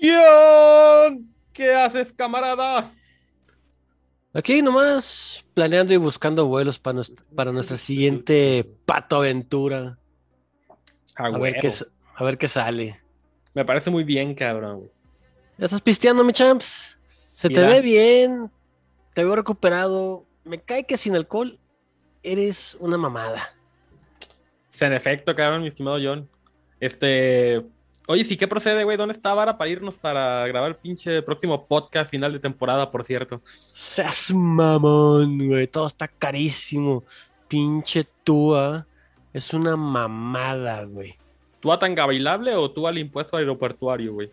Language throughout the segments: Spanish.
John, ¿qué haces, camarada? Aquí nomás planeando y buscando vuelos para nuestra, para nuestra siguiente pato aventura. A, A ver, qué, s- a ver qué sale. Me parece muy bien, cabrón. ¿Ya estás pisteando, mi champs? Se Mira. te ve bien, te veo recuperado. Me cae que sin alcohol eres una mamada. En efecto, cabrón, mi estimado John. Este. Oye, sí, ¿qué procede, güey? ¿Dónde está Vara para irnos para grabar el pinche próximo podcast final de temporada, por cierto? Seas mamón, güey. Todo está carísimo. Pinche túa. Es una mamada, güey. ¿Tú a tan gabailable o tú al impuesto aeroportuario, güey?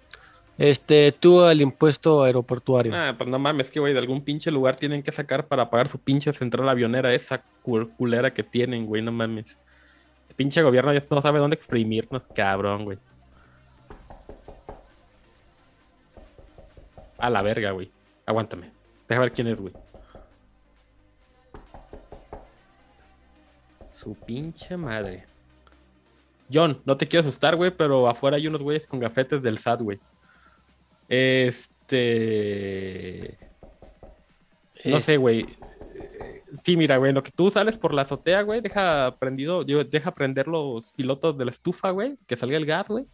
Este, tú al impuesto aeroportuario. Ah, pues no mames, que, güey, de algún pinche lugar tienen que sacar para pagar su pinche central avionera, esa cul- culera que tienen, güey, no mames. El pinche gobierno ya no sabe dónde exprimirnos, cabrón, güey. A la verga, güey. Aguántame. Deja ver quién es, güey. Su pinche madre. John, no te quiero asustar, güey, pero afuera hay unos güeyes con gafetes del SAT, güey. Este. No Eh. sé, güey. Sí, mira, güey, lo que tú sales por la azotea, güey, deja prendido, yo, deja prender los pilotos de la estufa, güey, que salga el gas, güey.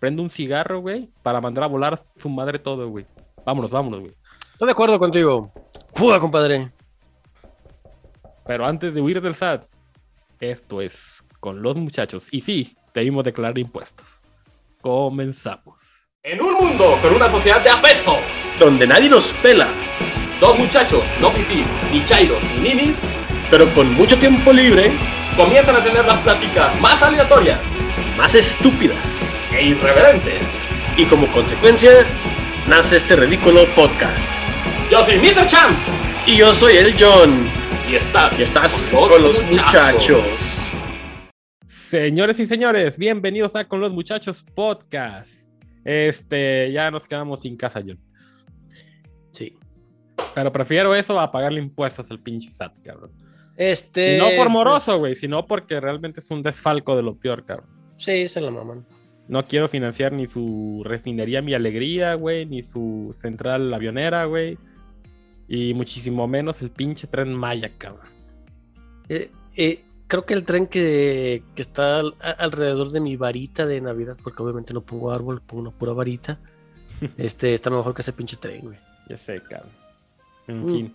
Prende un cigarro, güey, para mandar a volar a su madre todo, güey. Vámonos, vámonos, güey. Estoy de acuerdo contigo. Fuga, compadre. Pero antes de huir del SAT, esto es con los muchachos. Y sí, debimos declarar impuestos. Comenzamos. En un mundo con una sociedad de apeso, donde nadie nos pela, dos muchachos, no fifís, ni chairos, ni ninis, pero con mucho tiempo libre, comienzan a tener las pláticas más aleatorias más estúpidas. e irreverentes. Y como consecuencia, nace este ridículo podcast. Yo soy Mr. Chance Y yo soy el John, y estás, y estás con los muchachos. Señores y señores, bienvenidos a Con los Muchachos Podcast. Este, ya nos quedamos sin casa, John. Sí. Pero prefiero eso a pagarle impuestos al pinche SAT, cabrón. Este. Y no por moroso, pues, güey, sino porque realmente es un desfalco de lo peor, cabrón. Sí, se la maman. No quiero financiar ni su refinería Mi Alegría, güey, ni su central avionera, güey. Y muchísimo menos el pinche tren Maya, cabrón. Eh, eh, creo que el tren que, que está al- a- alrededor de mi varita de Navidad, porque obviamente no pongo árbol, pongo una pura varita. Este está mejor que ese pinche tren, güey. Ya sé, cabrón. En Mm. fin.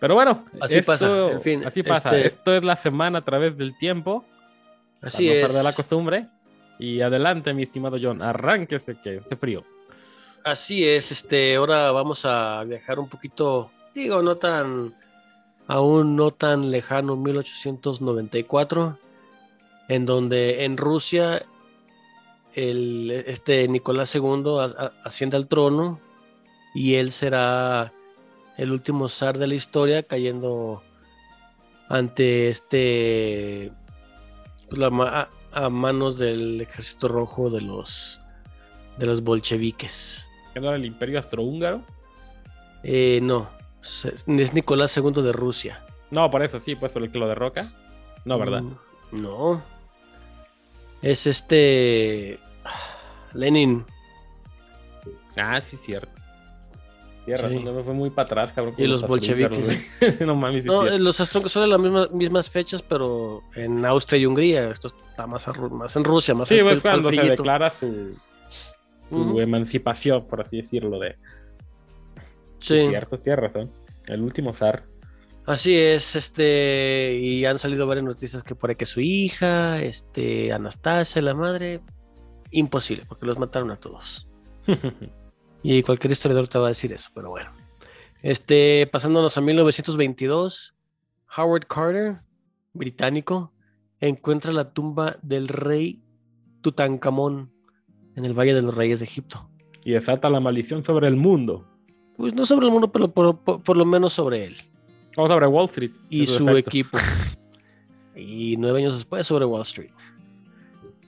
Pero bueno, Así esto- pasa, en fin, Así pasa. este- Esto es la semana a través del tiempo. Así para no es. perder la costumbre. Y adelante, mi estimado John, arránquese que hace frío. Así es, este, ahora vamos a viajar un poquito, digo, no tan, aún no tan lejano, 1894, en donde en Rusia el, este Nicolás II asciende al trono y él será el último zar de la historia, cayendo ante este, pues, la a, manos del ejército rojo de los, de los bolcheviques. ¿Qué no era el imperio astrohúngaro? Eh, no, es Nicolás II de Rusia. No, por eso sí, pues por el que lo derroca. No, ¿verdad? Mm, No. Es este. Lenin. Ah, sí, cierto. Tierra, Sí. no me fue muy para atrás, cabrón. Y los bolcheviques. güey. no mames, sí, No, los son de las mismas, mismas fechas, pero en Austria y Hungría. Esto está más, a Ru- más en Rusia, más Sí, al- pues al cuando se declara su, emancipación, por así decirlo, de Sí, razón. El último zar. así es. Este, y han salido varias noticias que por ahí que su hija, este, Anastasia, la madre, imposible, porque los mataron a todos. Y cualquier historiador te va a decir eso, pero bueno. Este, pasándonos a 1922, Howard Carter, británico, encuentra la tumba del rey Tutankamón en el Valle de los Reyes de Egipto. y desata la maldición sobre el mundo. Pues no sobre el mundo, pero por, por- por lo menos sobre él O sobre Wall Street. y su equipo. Y nueve años después sobre Wall Street.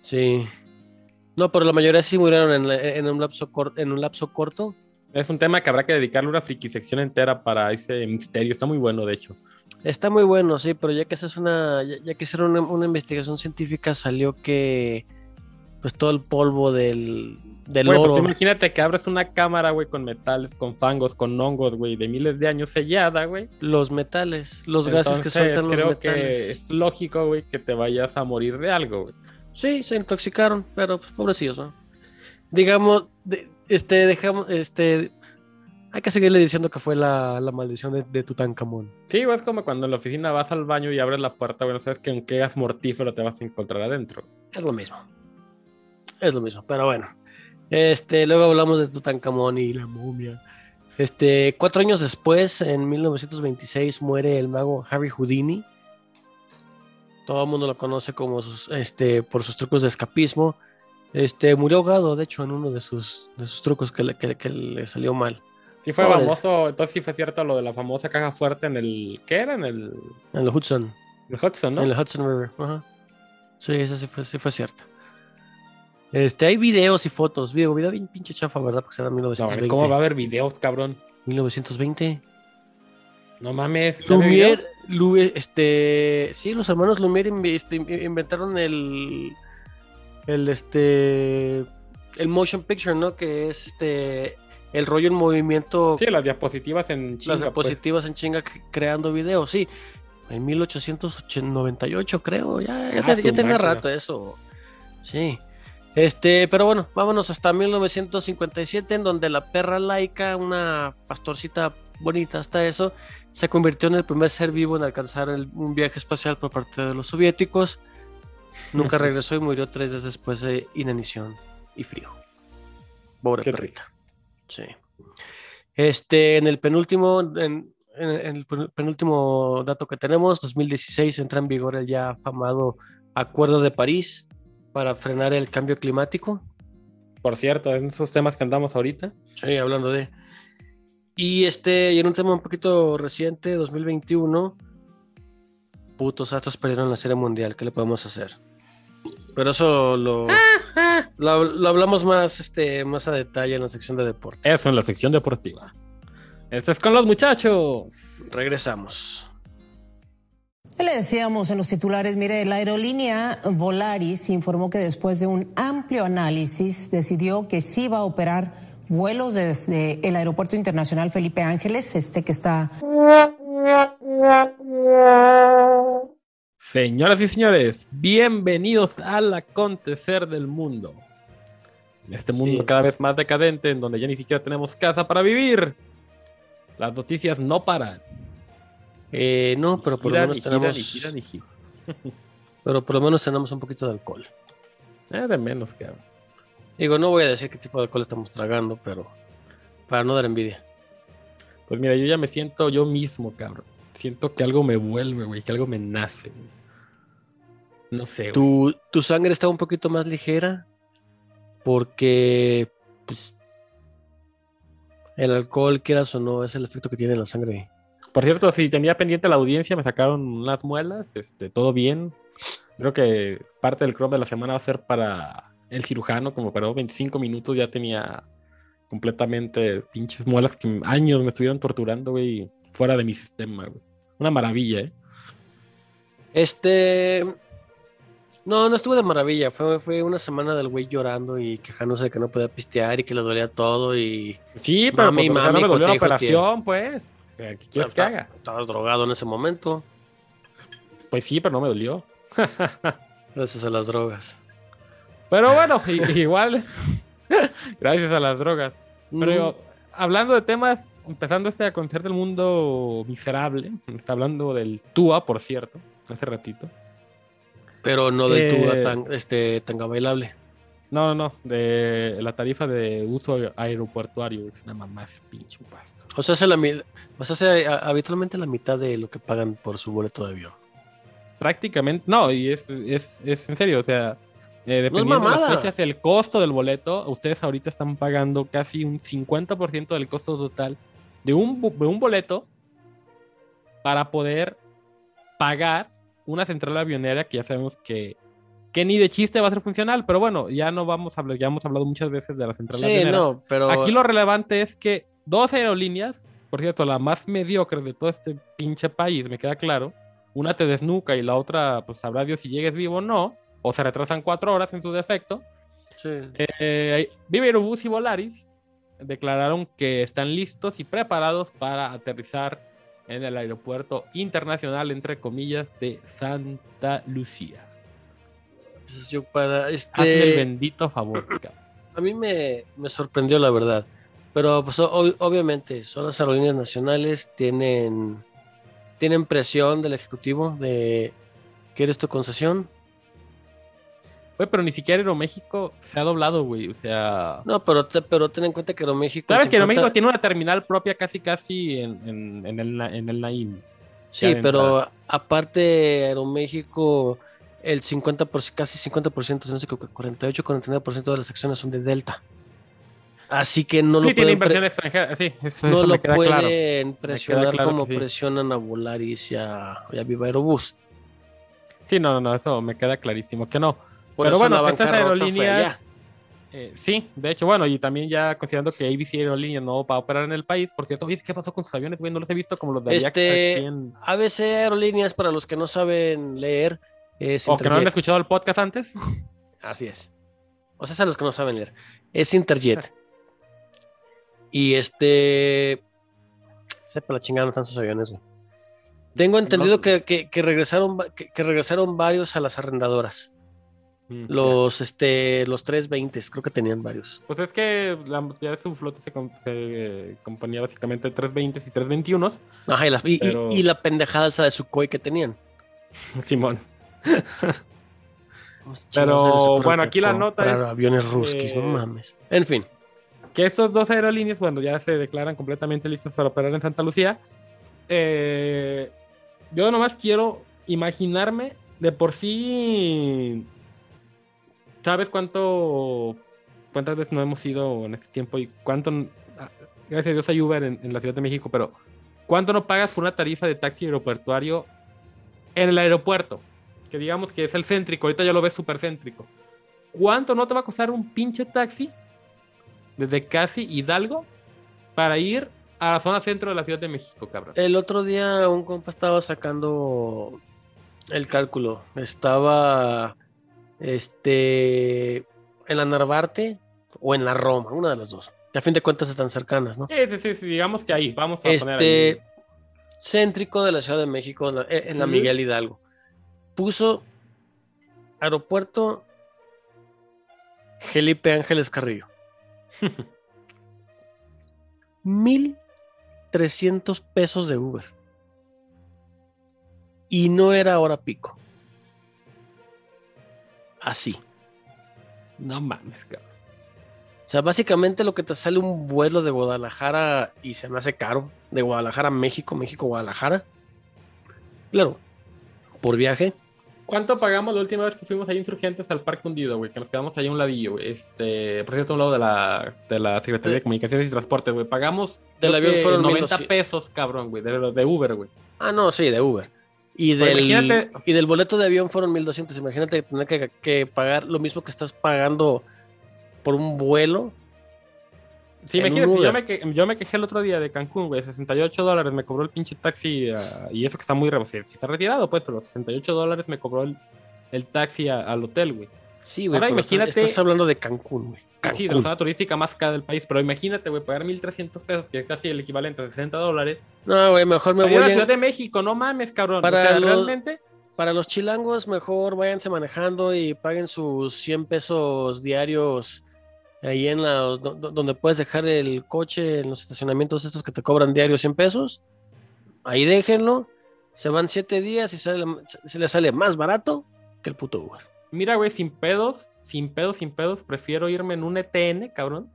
Sí. No, pero la mayoría sí murieron en, un, lapso cor- en un lapso corto. Es un tema que habrá que dedicarle una frikisección entera para ese misterio. Está muy bueno, de hecho. Está muy bueno, sí, pero ya que haces una, ya, ya que hicieron una, una investigación científica, salió que pues todo el polvo del, del Güey, pues oro. imagínate que abres una cámara, güey, con metales, con fangos, con hongos, güey, de miles de años sellada, güey. Los metales, los gases que sueltan los creo metales. que es lógico, güey, que te vayas a morir de algo, güey. Sí, se intoxicaron, pero pues, pobrecillos, ¿no? Digamos, de- este, dejamos, este, hay que seguirle diciendo que fue la, la maldición de, de Tutankamón. Sí, es como cuando en la oficina vas al baño y abres la puerta, güey, no sabes que en qué gas mortífero te vas a encontrar adentro. Es lo mismo. Es lo mismo, pero bueno. Este, luego hablamos de Tutankamón y la momia. Este, cuatro años después, en 1926, muere el mago Harry Houdini. Todo el mundo lo conoce como sus, este, por sus trucos de escapismo. Este, murió ahogado, de hecho, en uno de sus, de sus trucos que le, que- que le salió mal. Sí fue Pobre. famoso, entonces sí fue cierto lo de la famosa caja fuerte en el... ¿Qué era? En el, En el Hudson. el Hudson, ¿no? En el Hudson River. Ajá. Sí, eso sí fue, sí fue cierto. Este, hay videos y fotos. Video, video bien pinche chafa, ¿verdad? Porque será No, 1920. ¿cómo va a haber videos, cabrón? 1920. No mames. ¿ya ve Lumière, videos? Lu- este, sí, los hermanos Lumière este, in- inventaron el, el, este, el motion picture, ¿no? Que es este, el rollo en movimiento, Sí, las diapositivas en las chinga, pues. diapositivas en chinga creando videos, sí. En 1898 creo, ya, ya, Ah, te- ya tenía rato eso. Sí. Este, pero bueno, vámonos hasta 1957, en donde la perra laica, una pastorcita bonita hasta eso, se convirtió en el primer ser vivo en alcanzar el- un viaje espacial por parte de los soviéticos. Nunca regresó y murió tres días después de inanición y frío. Pobre Qué perrita. Sí. Este, en el penúltimo, en, en- el pen- penúltimo dato que tenemos, 2016 entra en vigor el ya afamado Acuerdo de París para frenar el cambio climático. Por cierto, en esos temas que andamos ahorita. Sí, hablando de. Y este, y en un tema un poquito reciente, 2021, putos astros perdieron la serie mundial. ¿Qué le podemos hacer? Pero eso lo, lo, lo hablamos más, este, más a detalle en la sección de deportes. Eso en la sección deportiva. Esto es con los muchachos. Regresamos. Le decíamos en los titulares, mire, la aerolínea Volaris informó que después de un amplio análisis decidió que sí va a operar vuelos desde el Aeropuerto Internacional Felipe Ángeles, este que está Señoras y señores, bienvenidos al acontecer del mundo. En este mundo cada vez más decadente, en donde ya ni siquiera tenemos casa para vivir. Las noticias no paran. Eh, no, pero por lo menos tenemos, giran. pero por lo menos tenemos un poquito de alcohol. Eh, de menos, cabrón. Digo, no voy a decir qué tipo de alcohol estamos tragando, pero para no dar envidia. Pues mira, yo ya me siento yo mismo, cabrón. Siento que algo me vuelve, güey, que algo me nace. güey. No sé. Tu, tu sangre está un poquito más ligera porque pues, el alcohol, quieras o no, es el efecto que tiene en la sangre. Por cierto, si tenía pendiente la audiencia, me sacaron unas muelas, este, todo bien. Creo que parte del Chrome de la semana va a ser para el cirujano, como para 25 minutos ya tenía completamente pinches muelas que años me estuvieron torturando, güey, fuera de mi sistema, güey. Una maravilla, ¿eh? Este. No, no estuvo de maravilla. Fue, fue una semana del güey llorando y quejándose de que no podía pistear y que le dolía todo. Y Sí, pero Mami, pues, mami, no me dolió la operación, pues. O sea, ¿qué quieres que haga? Estabas drogado en ese momento, Pues sí, pero no me dolió. gracias a las drogas. Pero bueno, igual, gracias a las drogas. Pero Mm, hablando de temas, empezando este a conocer del mundo miserable, está hablando del TUA, por cierto, hace ratito. pero no del eh, tan, este, tanga bailable. No, no, no, de la tarifa de uso aeropuertuario, es una mamá pinche pasto. O sea, hace la, o sea, hace a- habitualmente la mitad de lo que pagan por su boleto de avión. Prácticamente, no, y es, es, es en serio, o sea, eh, dependiendo de las fechas, el costo del boleto, ustedes ahorita están pagando casi un 50% del costo total de un, bu- de un boleto para poder pagar una central avionera que ya sabemos que, que ni de chiste va a ser funcional, pero bueno, ya no vamos a hablar, ya hemos hablado muchas veces de la central Sí, avionera. no, pero Aquí lo relevante es que dos aerolíneas, por cierto, la más mediocre de todo este pinche país, me queda claro, una te desnuca y la otra, pues sabrá Dios si llegues vivo o no, o se retrasan cuatro horas en su defecto, Sí. Eh, Viva Aerobús y Volaris declararon que están listos y preparados para aterrizar en el aeropuerto internacional, entre comillas, de Santa Lucía. Pues yo para Hazme el este. bendito favor. A mí me, me sorprendió la verdad. Pero pues, o- obviamente son las aerolíneas nacionales, tienen, tienen presión del Ejecutivo de ¿quieres tu concesión? Güey, pero ni siquiera Aeroméxico se ha doblado, güey. O sea. No, pero, te- pero ten en cuenta que Aeroméxico... ¿Sabes que 50 Aeroméxico tiene una terminal propia casi casi en, en- en el, en el Naim? Sí, pero aparte Aeroméxico, el 50%, casi 50%, no sé, creo que 48, 49% de las acciones son de Delta. Así que no lo sí, tiene pueden, extranjera, sí, eso, no eso lo claro. pueden presionar claro como sí. presionan a Volaris y a, y a Viva Aerobús. Sí, no, no, no, eso me queda clarísimo que no. Por Pero eso bueno, estas aerolíneas, eh, sí, de hecho, bueno, y también ya considerando que ABC Aerolíneas no va a operar en el país, por cierto, oye, ¿qué pasó con sus aviones? No los he visto como los de Este, aquí en- ABC Aerolíneas, para los que no saben leer, es O que no han escuchado el podcast antes. Así es. O sea, es a los que no saben leer. Es Interjet. Y este. Sepa la chingada, no están sus aviones, güey. Tengo entendido No. que, que- que regresaron, que regresaron varios a las arrendadoras. Los, este, los 320, creo que tenían varios. Pues es que la ya de su flota se, com- se componía básicamente de 320 y 321, Ajá, y, las- y- y- Pero- y la pendejada esa de Sukhoi que tenían. Simón. ¿Cómo se Pero, bueno, aquí la nota es, aviones ruskis, no eh, mames. En fin. que estos dos aerolíneas, bueno, ya se declaran completamente listos para operar en Santa Lucía. Eh, yo nomás quiero imaginarme de por sí. ¿Sabes cuánto? ¿Cuántas veces no hemos ido en este tiempo? Y cuánto. ah, Gracias a Dios hay Uber en, en la Ciudad de México, pero ¿cuánto no pagas por una tarifa de taxi aeroportuario en el aeropuerto? Que digamos que es el céntrico, ahorita ya lo ves súper céntrico. ¿Cuánto no te va a costar un pinche taxi desde casi Hidalgo para ir a la zona centro de la Ciudad de México, cabrón? El otro día un compa estaba sacando el cálculo. Estaba este en la Narvarte o en la Roma, una de las dos. Que a fin de cuentas están cercanas, ¿no? Sí, sí, sí, digamos que ahí, vamos a poner Este ahí. céntrico de la Ciudad de México, en la, en la Ujú. Miguel Hidalgo. Puso aeropuerto Felipe Ángeles Carrillo. Mil trescientos pesos de Uber. Y no era hora pico. Así. No mames, cabrón. O sea, básicamente lo que te sale un vuelo de Guadalajara y se me hace caro, de Guadalajara a México, México, Guadalajara. Claro, por viaje. ¿Cuánto pagamos la última vez que fuimos ahí insurgentes al Parque Hundido, güey? Que nos quedamos ahí a un ladillo, güey. Este, por cierto, a un lado de la, de la Secretaría de De- Comunicaciones y Transporte, güey. Pagamos Del avión fueron 90 1200. pesos, cabrón, güey, de, de Uber, güey. Ah, no, sí, de Uber. Y del, imagínate- y del boleto de avión fueron 1200. Imagínate tener que, que pagar lo mismo que estás pagando por un vuelo. Sí, imagínate, yo me, que- yo me quejé el otro día de Cancún, güey, 68 dólares me cobró el pinche taxi, ah, y eso que está muy reducido, si está retirado, pues, pero 68 dólares me cobró el, el taxi a- al hotel, güey. Sí, güey. Ahora imagínate- Estás hablando de Cancún, güey. Casi de la zona turística más cara del país, pero imagínate, güey, pagar 1.300 pesos, que es casi el equivalente a 60 dólares. No, güey, mejor me ir a voy la Ciudad de México, no mames, cabrón. Para o sea, los- realmente, Para los chilangos, mejor váyanse manejando y paguen sus 100 pesos diarios ahí en la do- do- donde puedes dejar el coche en los estacionamientos estos que te cobran diarios 100 pesos. Ahí déjenlo. Se van 7 días y sale, se les sale más barato que el puto Uber. mira, güey, sin pedos, sin pedos, sin pedos, prefiero irme en un ETN, cabrón.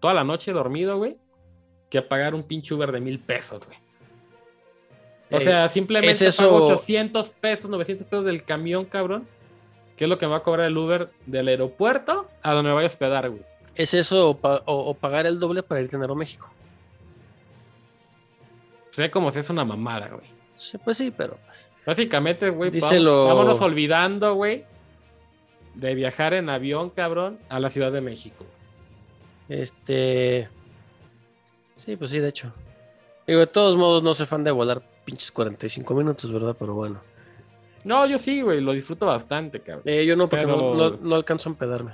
Toda la noche dormido, güey, que pagar un pinche Uber de mil pesos, güey. O Eh, sea, simplemente ¿es eso- pago 800 pesos, 900 pesos del camión, cabrón. Que es lo que me va a cobrar el Uber del aeropuerto a donde me vaya a hospedar, güey. ¿Es eso o, pa- o- o pagar el doble para irte a Aeroméxico? O sea, como si es una mamada, güey. Sí, pues sí, pero pues, Básicamente, güey, Díselo. vámonos olvidando, güey, de viajar en avión, cabrón, a la Ciudad de México. Este. Sí, pues sí, de hecho. Digo, de todos modos, no soy fan de volar pinches 45 minutos, ¿verdad? Pero bueno. No, yo sí, güey, lo disfruto bastante, cabrón. Eh, yo no, porque Pero- no, no- no alcanzo a empedarme.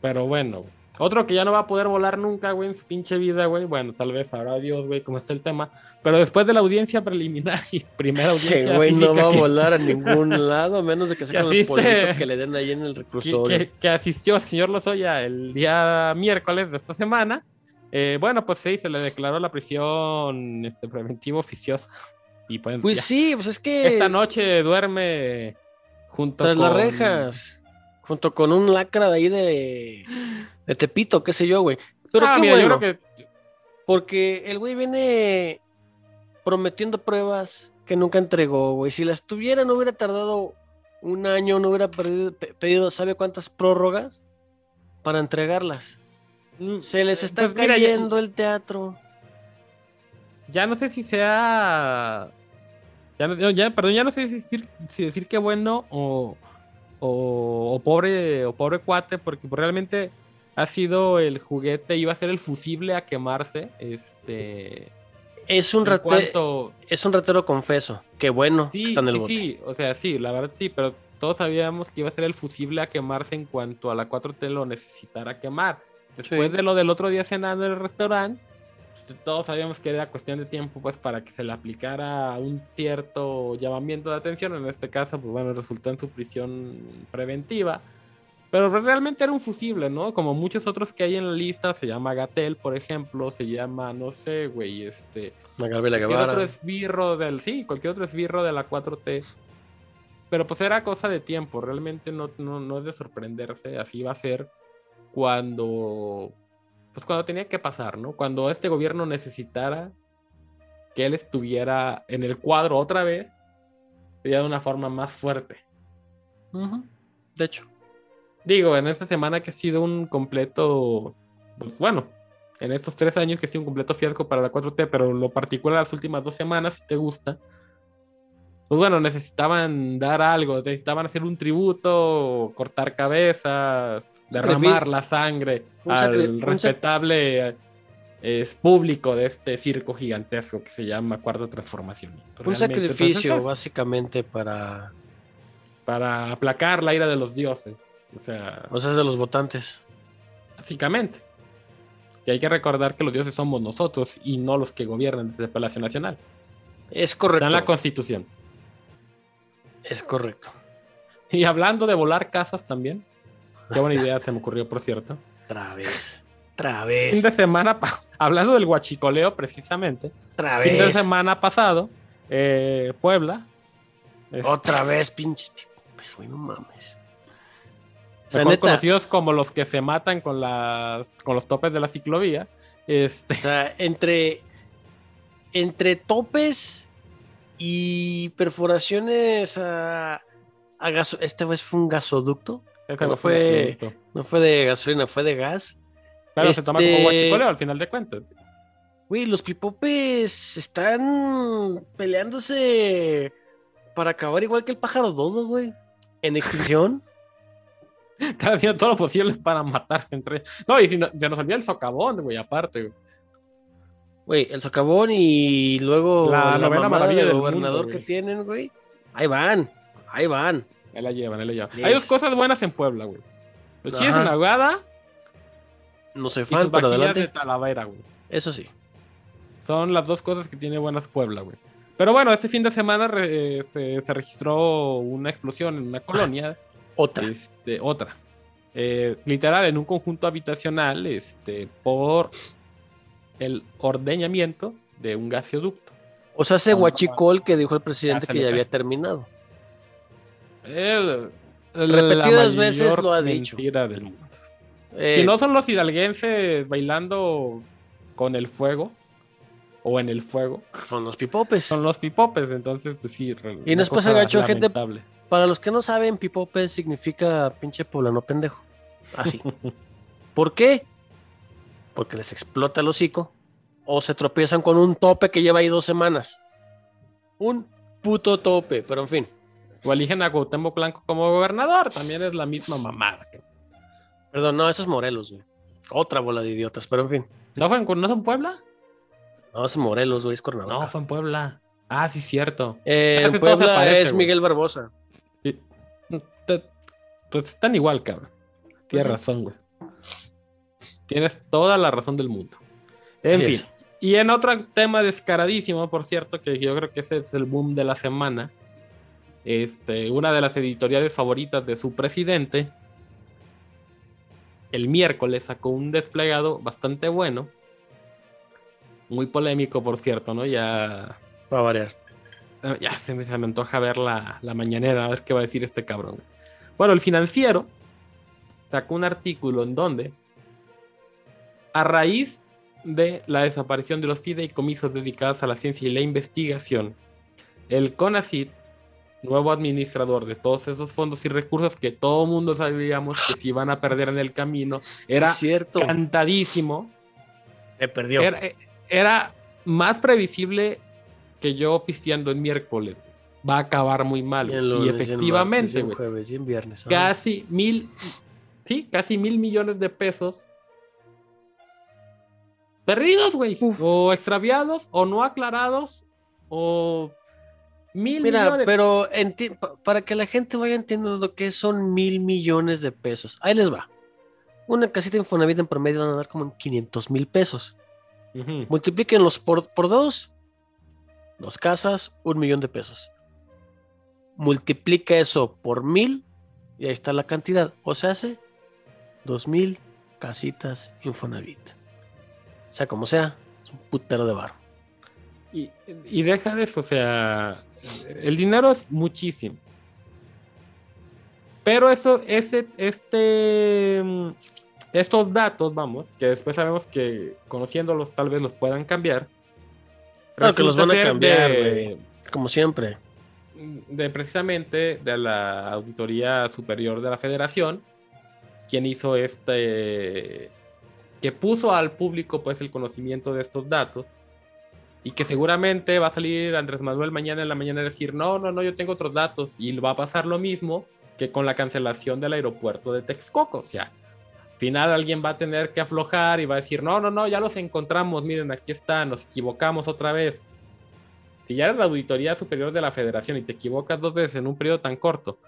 Pero bueno. Otro que ya no va a poder volar nunca, güey, en su pinche vida, güey. Bueno, tal vez sabrá Dios, güey, cómo está el tema. Pero después de la audiencia preliminar y primera audiencia. Ese güey no va a que- volar a ningún lado, a menos de que Que el asiste- polvito que le den ahí en el que, reclusorio. que- que asistió el señor Lozoya el día miércoles de esta semana. Eh, bueno, pues sí, se le declaró la prisión este, preventiva oficiosa. Y pues, Pues ya. sí, pues es que esta noche duerme junto tras las con- rejas, junto con un lacra de ahí de, de Tepito, qué sé yo, güey. Pero Ah, qué mira, yo bueno, creo que porque el güey viene prometiendo pruebas que nunca entregó, güey. Si las tuviera, no hubiera tardado un año, no hubiera perdido- pedido, ¿sabe cuántas prórrogas? Para entregarlas. mm, Se les está pues mira, ya- cayendo el teatro. ya no sé si sea. Ya, no- ya- perdón, ya no sé si decir, si decir que bueno o, o, o pobre o pobre cuate, porque realmente ha sido el juguete, iba a ser el fusible a quemarse. Este. Es un, en rate- cuanto- es un ratero confeso. Qué bueno que está en el sí, bote. sí, o sea, sí, la verdad sí, pero todos sabíamos que iba a ser el fusible a quemarse en cuanto a la 4T lo necesitara quemar. Después Sí. de lo del otro día cenando en el restaurante, todos sabíamos que era cuestión de tiempo pues para que se le aplicara un cierto llamamiento de atención, en este caso, pues bueno, resultó en su prisión preventiva. Pero realmente era un fusible, ¿no? Como muchos otros que hay en la lista, se llama Gatel, por ejemplo, se llama, no sé, güey, este, cualquier otro esbirro del. Sí, cualquier otro esbirro de la 4T. Pero pues era cosa de tiempo. Realmente no, no, no es de sorprenderse. Así va a ser cuando. Pues cuando tenía que pasar, ¿no? Cuando este gobierno necesitara que él estuviera en el cuadro otra vez. Ya de una forma más fuerte. De hecho. Digo, en esta semana que ha sido un completo, pues, bueno, en estos tres años que ha sido un completo fiasco para la 4T, pero lo particular las últimas dos semanas, si te gusta, pues bueno, necesitaban dar algo, necesitaban hacer un tributo, cortar cabezas, derramar la sangre al respetable es público de este circo gigantesco que se llama Cuarta Transformación. Un Realmente, entonces, sacrificio, básicamente, para. para aplacar la ira de los dioses. O sea, O sea, es de los votantes. Básicamente. Y hay que recordar que los dioses somos nosotros y no los que gobiernan desde el Palacio Nacional. Es Está correcto. en la Constitución. Es correcto. Y hablando de volar casas también. Qué buena idea se me ocurrió, por cierto. Otra vez. Otra Fin de semana, hablando del guachicoleo precisamente. Otra Fin de semana pasado, eh, Puebla. Otra vez, pinches. Pues, no mames. O sea, neta, conocidos como los que se matan con, las, con los topes de la ciclovía. Este, o sea, entre, entre topes y perforaciones a, a gaso- Esta vez fue un gasoducto. no fue. No fue de gasolina, fue de gas. Pero se toma como este- guachicoleo al final de cuentas. Güey, los pipopes están peleándose para acabar igual que el pájaro dodo, güey. En extinción. Están haciendo todo lo posible para matarse entre No, y si no- se nos olvida el socavón, güey, aparte. güey. Güey, el socavón y luego La mamada maravilla de del gobernador mundo, que tienen, güey. Ahí van, ahí van. Ahí la llevan, ahí la llevan. Yes. Hay dos cosas buenas en Puebla, güey. Los chiles en ahogada No soy y fan, sus pero adelante. de Talavera, güey. Eso sí. Son las dos cosas que tiene buenas Puebla, güey. Pero bueno, este fin de semana re- se, se registró una explosión en una colonia. Otra. Este, otra. Eh, literal, en un conjunto habitacional, este, por el ordeñamiento de un gasoducto. O sea, ese guachicol que dijo el presidente que ya había terminado. El- el- Repetidas la veces lo ha dicho. del mundo. Eh, Si no son los hidalguenses bailando con el fuego o en el fuego, Son los pipopes. son los pipopes, entonces pues sí. Y después cosa el gacho, gente-. Para los que no saben, pipope significa pinche poblano pendejo. Así. ¿Por qué? Porque les explota el hocico o se tropiezan con un tope que lleva ahí dos semanas. Un puto tope, pero en fin. O eligen a Cuauhtémoc Blanco como gobernador, también es la misma mamada. Perdón, no, eso es Morelos, güey. Otra bola de idiotas, pero en fin. ¿No fue en, ¿no fue en Puebla? No, es Morelos, güey, es Cuernavaca. No, fue en Puebla. Ah, sí, cierto. Eh, en Puebla es güey. Miguel Barbosa. Te- Pues están igual, cabrón. Tienes Ujú. razón, güey. Tienes toda la razón del mundo. En Así fin. es. Y en otro tema descaradísimo, por cierto, que yo creo que ese es el boom de la semana. Este, una de las editoriales favoritas de su presidente, el miércoles sacó un desplegado bastante bueno. Muy polémico, por cierto, ¿no? Ya, Para variar. ya se, me, se me antoja ver la, la mañanera, a ver qué va a decir este cabrón. Bueno, el financiero sacó un artículo en donde, a raíz de la desaparición de los fideicomisos dedicados a la ciencia y la investigación, el CONACYT, nuevo administrador de todos esos fondos y recursos que todo mundo sabíamos que se iban a perder en el camino, era cierto. cantadísimo, Se perdió. era, era más previsible que yo pisteando en miércoles. Va a acabar muy mal. Y lunes, efectivamente, jueves y en viernes. ah. casi mil, sí, casi mil millones de pesos perdidos, güey, o extraviados, o no aclarados, o mil Mira, millones. pero para que la gente vaya entendiendo lo que son mil millones de pesos. Ahí les va. Una casita Infonavit en promedio van a dar como en 500 mil pesos. Ujú. Multiplíquenlos por, por dos. Dos casas, un millón de pesos. Multiplica eso por mil y ahí está la cantidad. O sea, hace dos mil casitas Infonavit. Sea, como sea, es un putero de bar. Y, y deja de eso, o sea, el dinero es muchísimo. Pero eso, ese, este, mm, estos datos, vamos, que después sabemos que conociéndolos tal vez los puedan cambiar. Claro que los van a cambiar, de-. Como siempre. de precisamente de la Auditoría Superior de la Federación, quien hizo este, que puso al público pues el conocimiento de estos datos y que seguramente va a salir Andrés Manuel mañana en la mañana a decir, no, no, no, yo tengo otros datos y va a pasar lo mismo que con la cancelación del aeropuerto de Texcoco, o sea, al final alguien va a tener que aflojar y va a decir, no, no, no, ya los encontramos, miren, aquí están, nos equivocamos otra vez. Si ya eres la Auditoría Superior de la Federación y te equivocas dos veces en un periodo tan corto,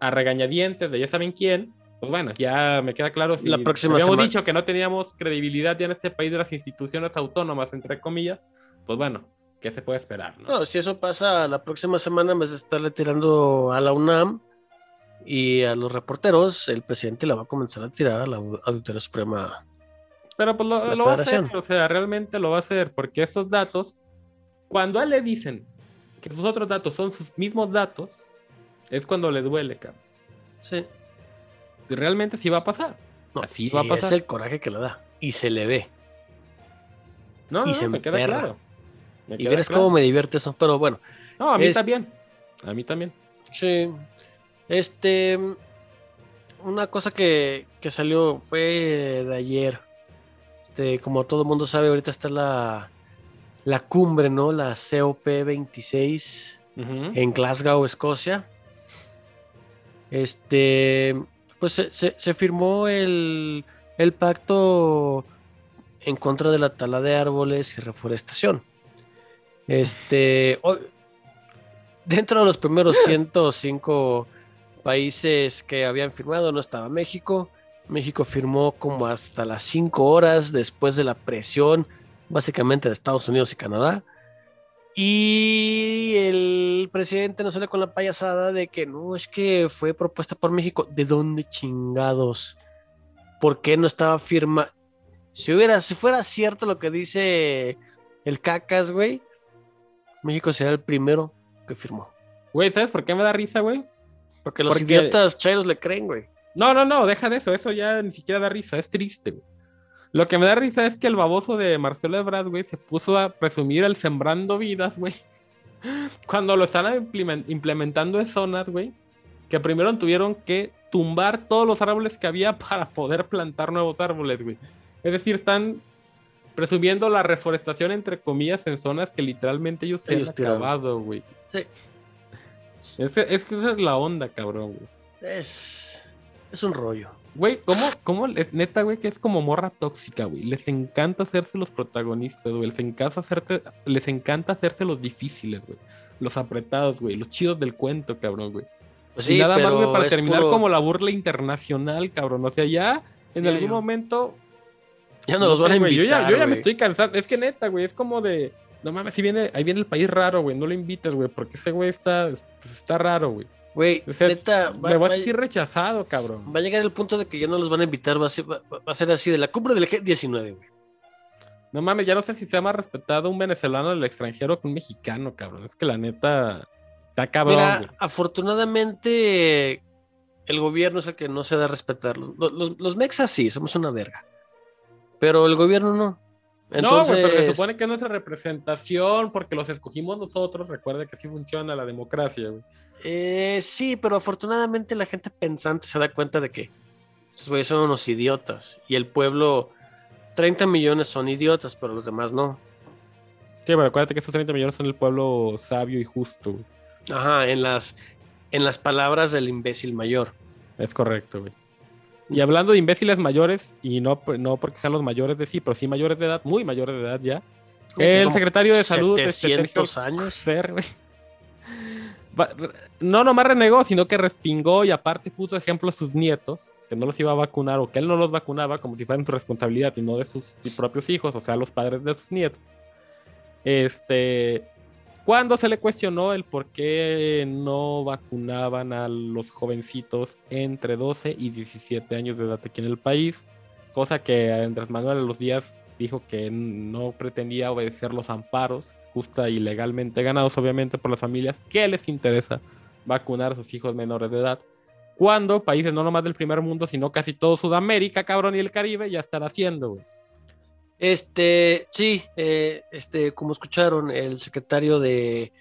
a regañadientes de ya saben quién, pues bueno, ya me queda claro si La próxima habíamos sema- dicho que no teníamos credibilidad ya en este país de las instituciones autónomas, entre comillas, pues bueno, ¿qué se puede esperar? no? No, si eso pasa la próxima semana, vez de estarle tirando a la UNAM y a los reporteros, el presidente la va a comenzar a tirar a la Auditoría Suprema. Pero pues lo, lo va a hacer, o sea, realmente lo va a hacer, porque estos datos, cuando a él le dicen que sus otros datos son sus mismos datos, es cuando le duele, cabrón. Sí. Y realmente sí va a pasar. No, Así va a pasar. es el coraje que le da. Y se le ve. No, Y no, se me queda emperra. claro. Me Y verás claro. cómo me divierte eso. Pero bueno, No, a mí es- también. A mí también. sí. Este. Una cosa que, que salió fue de ayer. Este, como todo el mundo sabe, ahorita está la, la cumbre, ¿no? La COP26 Ujú. en Glasgow, Escocia. Este, pues se, se- se firmó el, el pacto en contra de la tala de árboles y reforestación. Este, hoy- dentro de los primeros 105 países que habían firmado no estaba México. México firmó como hasta las 5 horas después de la presión, básicamente de Estados Unidos y Canadá. Y el presidente nos sale con la payasada de que no, es que fue propuesta por México. ¿De dónde chingados? ¿Por qué no estaba firma? Si hubiera, si fuera cierto lo que dice el cacas, güey, México sería el primero que firmó. Güey, ¿sabes por qué me da risa, güey? Porque los Porque- idiotas chairos le creen, güey. No, no, no, deja de eso. Eso ya ni siquiera da risa. Es triste, güey. Lo que me da risa es que el baboso de Marcelo Ebrard, güey, se puso a presumir el sembrando vidas, güey. Cuando lo están implemen- implementando en zonas, güey, que primero tuvieron que tumbar todos los árboles que había para poder plantar nuevos árboles, güey. Es decir, están presumiendo la reforestación, entre comillas, en zonas que literalmente ellos se Ellos han tiraron. acabado, güey. Sí. Es que, es que esa es la onda, cabrón, güey. Es, es un rollo. Güey, ¿cómo, cómo es neta, güey, que es como morra tóxica, güey? Les encanta hacerse los protagonistas, güey. Les encanta, hacerte, les encanta hacerse los difíciles, güey. Los apretados, güey. Los chidos del cuento, cabrón, güey. Pues y sí, nada más, pero güey, para terminar puro- como la burla internacional, cabrón. O sea, ya en algún momento Ya no, los van a güey, invitar. Yo ya, yo ya me estoy cansando. Es que neta, güey, es como de. No mames, si viene, ahí viene el país raro, güey. No lo invites, güey, porque ese güey está, pues, está raro, güey. Güey, O sea, neta, va, Me voy va- a sentir rechazado, cabrón. va a llegar el punto de que ya no los van a invitar. Va a ser, va, va a ser así de la cumbre del G19, güey. No mames, ya no sé si sea más respetado un venezolano del extranjero que un mexicano, cabrón. Es que la neta está cabrón, Mira, güey. afortunadamente el gobierno es el que no se da a respetar. Los, los, los mexas sí, somos una verga. Pero el gobierno no. Entonces, No, pero se supone que es nuestra representación porque los escogimos nosotros. Recuerda que así funciona la democracia, güey. eh, sí, pero afortunadamente la gente pensante se da cuenta de que esos güeyes son unos idiotas. Y el pueblo, 30 millones son idiotas, pero los demás no. Sí, pero acuérdate que esos 30 millones son el pueblo sabio y justo, güey. Ajá, en las, en las palabras del imbécil mayor. Es correcto, güey. Y hablando de imbéciles mayores, y no, no porque sean los mayores de sí, pero sí mayores de edad, muy mayores de edad ya. El secretario de salud, este, 700 Sergio años. No nomás renegó, sino que respingó y aparte puso ejemplo a sus nietos, que no los iba a vacunar o que él no los vacunaba como si fueran su responsabilidad y no de sus propios hijos, o sea, los padres de sus nietos. Este, cuando se le cuestionó el por qué no vacunaban a los jovencitos entre 12 y 17 años de edad aquí en el país, cosa que Andrés Manuel a los días dijo que no pretendía obedecer los amparos justa y legalmente ganados obviamente por las familias que les interesa vacunar a sus hijos menores de edad. Cuando países no nomás del primer mundo, sino casi todo Sudamérica, cabrón, y el Caribe ya están haciendo, güey. Este, sí, eh, este, como escucharon, el secretario de,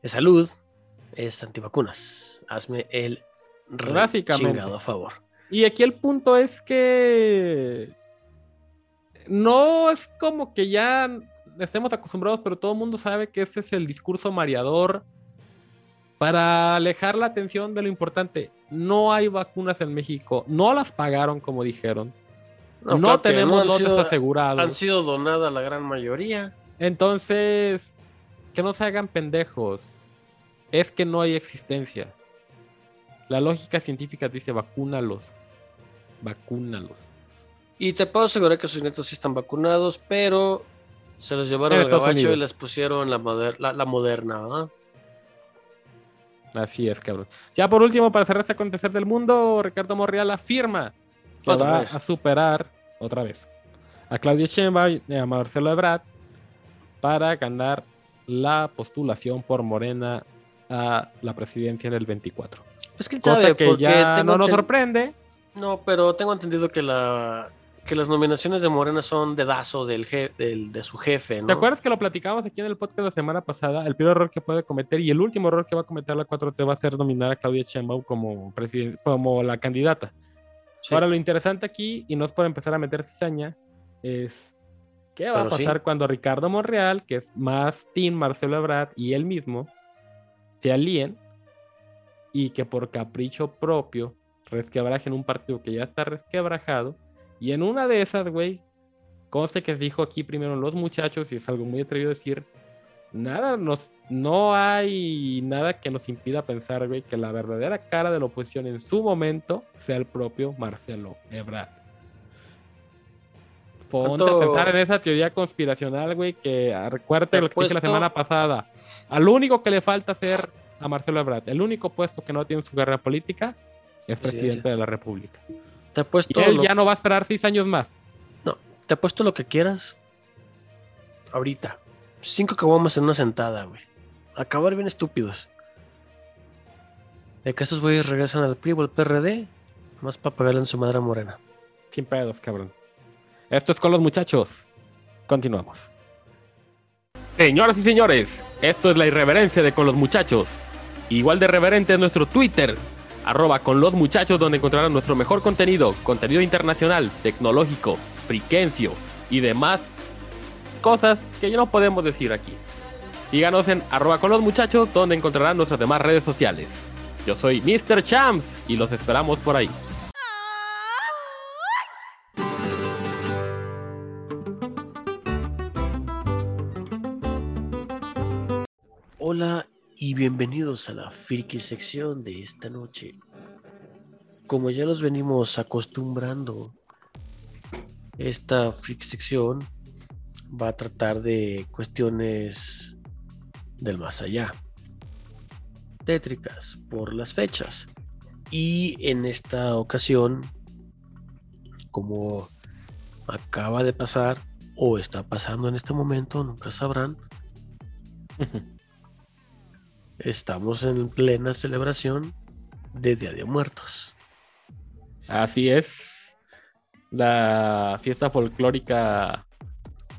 de salud es antivacunas. Hazme el Básicamente. chingado favor. Y aquí el punto es que no es como que ya estemos acostumbrados, pero todo el mundo sabe que ese es el discurso mareador para alejar la atención de lo importante. No hay vacunas en México, no las pagaron como dijeron, no, claro tenemos lotes sido- asegurados. Han sido donadas la gran mayoría. Entonces, que no se hagan pendejos. Es que no hay existencias. La lógica científica dice vacúnalos. Vacúnalos. Y te puedo asegurar que sus nietos sí están vacunados, pero se los llevaron al gabacho y Unidos. les pusieron la, moder- la, la moderna, ¿verdad? Así es, cabrón. Ya por último, para cerrar este acontecer del mundo, Ricardo Monreal afirma que va vez. a superar otra vez a Claudia Sheinbaum y a Marcelo Ebrard para ganar la postulación por Morena a la presidencia en el 24. Es que Cosa sabe, que ya no nos sorprende. No, pero tengo entendido que la que las nominaciones de Morena son dedazo del, je- del de su jefe, ¿no? ¿Te acuerdas que lo platicamos aquí en el podcast la semana pasada? El peor error que puede cometer y el último error que va a cometer la 4T va a ser nominar a Claudia Sheinbaum como, como la candidata. Sí. Ahora, lo interesante aquí, y no es por empezar a meter cizaña, es qué va a sí. pasar cuando Ricardo Monreal, que es más Team Marcelo Ebrard y él mismo, se alíen y que por capricho propio resquebrajen un partido que ya está resquebrajado. Y en una de esas, güey, conste que dijo aquí primero los muchachos, y es algo muy atrevido decir, nada nos, no hay nada que nos impida pensar, güey, que la verdadera cara de la oposición en su momento sea el propio Marcelo Ebrard. Ponte a ¿Cuánto- pensar en esa teoría conspiracional, güey, que recuérdate Te lo que dije la semana pasada. Al único que le falta ser a Marcelo Ebrard, el único puesto que no tiene en su carrera política es presidente de la República. Te apuesto, Y él lo, ya no va a esperar seis años más. te apuesto lo que quieras. Ahorita. Cinco caguamas en una sentada, güey. Acabar bien estúpidos. De que esos güeyes regresan al PRI o al PRD, más para pagarle en su madre Morena. Sin pedos, cabrón. Esto es con los muchachos. Continuamos. Señoras y señores, esto es la irreverencia de con los muchachos. Igual de reverente es nuestro Twitter, arroba con los muchachos, donde encontrarán nuestro mejor contenido, contenido internacional, tecnológico, friquencio y demás cosas que ya no podemos decir aquí. Síganos en arroba con los muchachos, donde encontrarán nuestras demás redes sociales. Yo soy Mr. Champs y los esperamos por ahí. Hola y bienvenidos a la friki sección de esta noche. como ya los venimos acostumbrando, esta freak sección va a tratar de cuestiones del más allá, tétricas por las fechas. Y en esta ocasión, como acaba de pasar o está pasando en este momento, nunca sabrán, estamos en plena celebración de Día de Muertos. Así es. La fiesta folclórica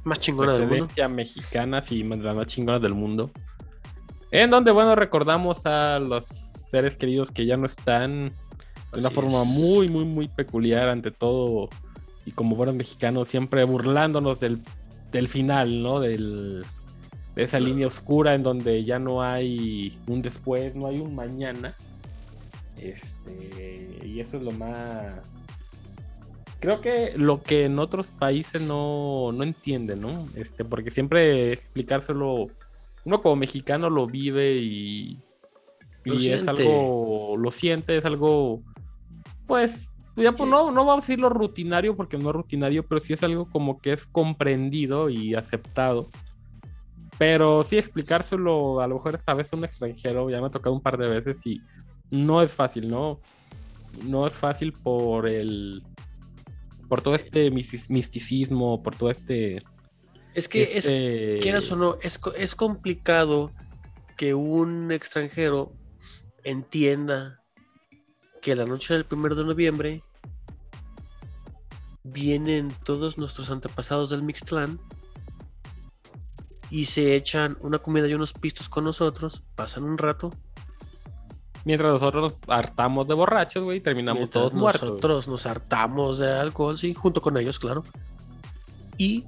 Más chingona del mundo. excelencia mexicana, sí, la más chingona del mundo. En donde, bueno, recordamos a los seres queridos que ya no están de una Así forma es. muy, muy, muy peculiar ante todo. Y como buenos mexicanos, siempre burlándonos del, del final, ¿no? Del, de esa línea oscura en donde ya no hay un después, no hay un mañana. Este, y eso es lo más. Creo que lo que en otros países no, no entienden, ¿no? Este, porque siempre explicárselo, uno como mexicano lo vive y, Lo y es siente. algo, lo siente, es algo, pues, ya pues no, no vamos a decirlo rutinario porque no es rutinario, pero sí es algo como que es comprendido y aceptado. Pero sí explicárselo a lo mejor esta vez a un extranjero, ya me ha tocado un par de veces y no es fácil, ¿no? No es fácil por el por todo este mis- misticismo, por todo este Es que es, este- quieras o no, es, es complicado que un extranjero entienda que la noche del primero de noviembre vienen todos nuestros antepasados del Mixtlán y se echan una comida y unos pistos con nosotros, pasan un rato, mientras nosotros nos hartamos de borrachos, güey, y terminamos mientras todos muertos. nosotros nos hartamos de alcohol, sí, junto con ellos, claro, y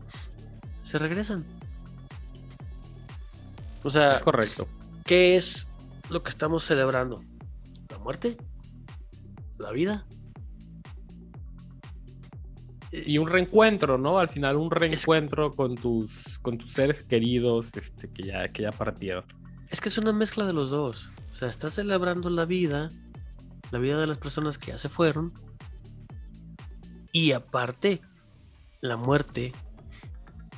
se regresan. O sea, Es correcto. ¿Qué es lo que estamos celebrando? ¿La muerte? ¿La vida? Y un reencuentro, ¿no? Al final un reencuentro con tus con tus seres queridos este que ya que ya partieron. Es que es una mezcla de los dos. O sea, estás celebrando la vida, la vida de las personas que ya se fueron. Y aparte, la muerte,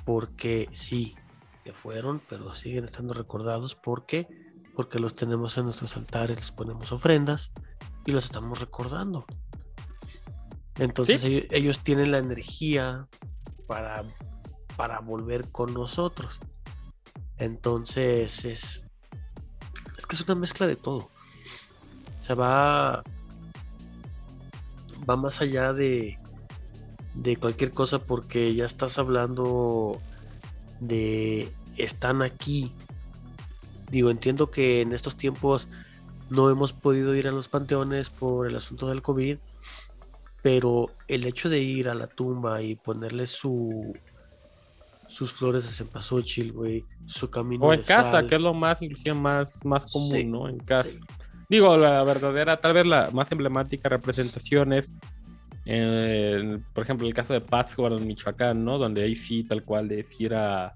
porque sí, ya fueron, pero siguen estando recordados. ¿Por qué? Porque los tenemos en nuestros altares, les ponemos ofrendas y los estamos recordando. Entonces ellos, ellos tienen la energía para, para volver con nosotros. Entonces es, es que es una mezcla de todo. O sea, va, va más allá de, de cualquier cosa porque ya estás hablando de están aquí. Digo, entiendo que en estos tiempos no hemos podido ir a los panteones por el asunto del COVID, pero el hecho de ir a la tumba y ponerle su sus flores de cempasúchil, güey, su camino O en de casa, sal. que es lo más inclusive más más común, Sí, ¿no? En casa. sí. Digo, la verdadera, tal vez la más emblemática representación es, eh, por ejemplo, el caso de Pátzcuaro en Michoacán, ¿no? Donde ahí sí, tal cual, es ir a,